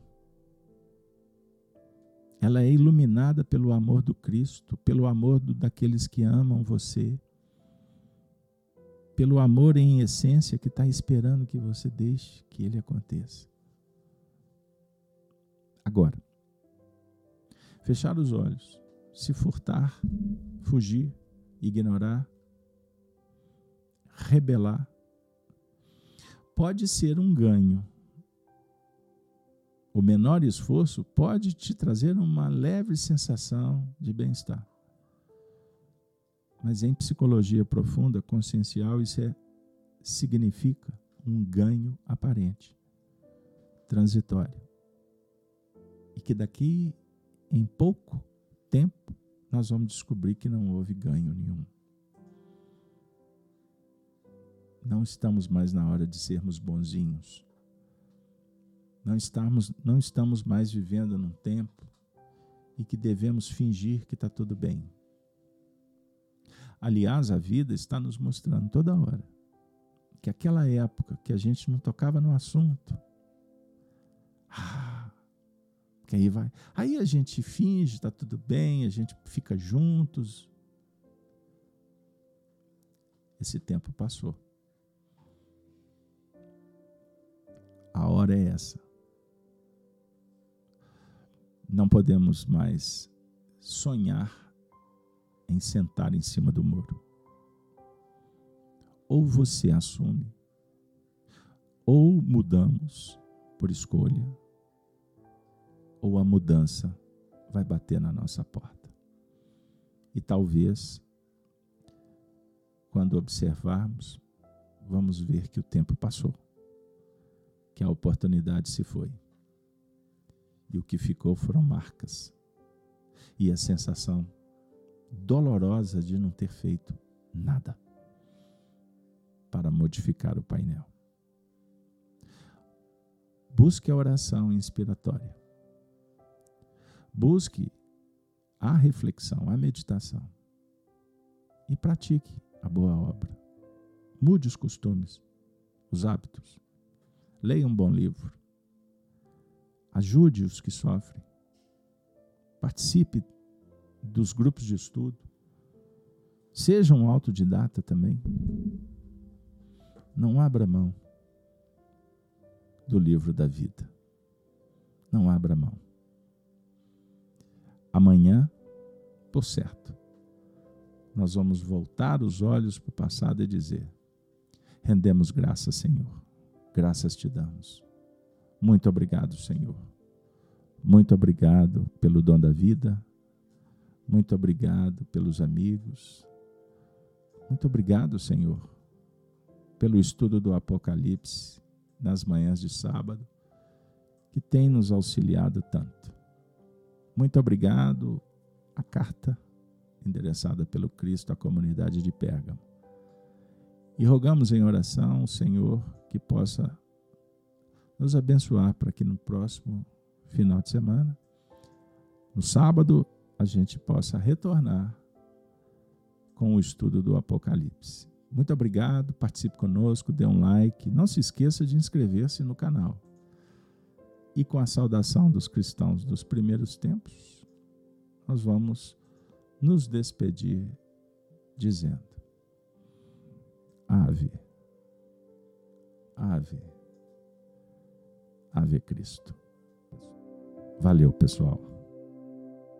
Ela é iluminada pelo amor do Cristo, pelo amor do, daqueles que amam você, pelo amor em essência que está esperando que você deixe que ele aconteça. Agora, fechar os olhos, se furtar, fugir, ignorar, rebelar, pode ser um ganho. O menor esforço pode te trazer uma leve sensação de bem-estar. Mas em psicologia profunda, consciencial, isso é, significa um ganho aparente, transitório. E que daqui em pouco tempo nós vamos descobrir que não houve ganho nenhum. Não estamos mais na hora de sermos bonzinhos. Não estamos, não estamos mais vivendo num tempo em que devemos fingir que está tudo bem. Aliás, a vida está nos mostrando toda hora que aquela época que a gente não tocava no assunto, ah, que aí vai, aí a gente finge, está tudo bem, a gente fica juntos. Esse tempo passou. A hora é essa. Não podemos mais sonhar em sentar em cima do muro. Ou você assume, ou mudamos por escolha, ou a mudança vai bater na nossa porta. E talvez, quando observarmos, vamos ver que o tempo passou que a oportunidade se foi. E o que ficou foram marcas. E a sensação dolorosa de não ter feito nada para modificar o painel. Busque a oração inspiratória. Busque a reflexão, a meditação. e pratique a boa obra. Mude os costumes, os hábitos. Leia um bom livro. Ajude os que sofrem. Participe dos grupos de estudo. Seja um autodidata também. Não abra mão do livro da vida. Não abra mão. Amanhã, por certo, nós vamos voltar os olhos para o passado e dizer: rendemos graças, Senhor. Graças te damos. Muito obrigado, Senhor. Muito obrigado pelo dom da vida. Muito obrigado pelos amigos. Muito obrigado, Senhor, pelo estudo do Apocalipse nas manhãs de sábado, que tem nos auxiliado tanto. Muito obrigado a carta endereçada pelo Cristo à comunidade de Pérgamo. E rogamos em oração, Senhor, que possa nos abençoar para que no próximo final de semana, no sábado, a gente possa retornar com o estudo do Apocalipse. Muito obrigado, participe conosco, dê um like, não se esqueça de inscrever-se no canal. E com a saudação dos cristãos dos primeiros tempos, nós vamos nos despedir dizendo: Ave, Ave, Ave Cristo. Valeu, pessoal.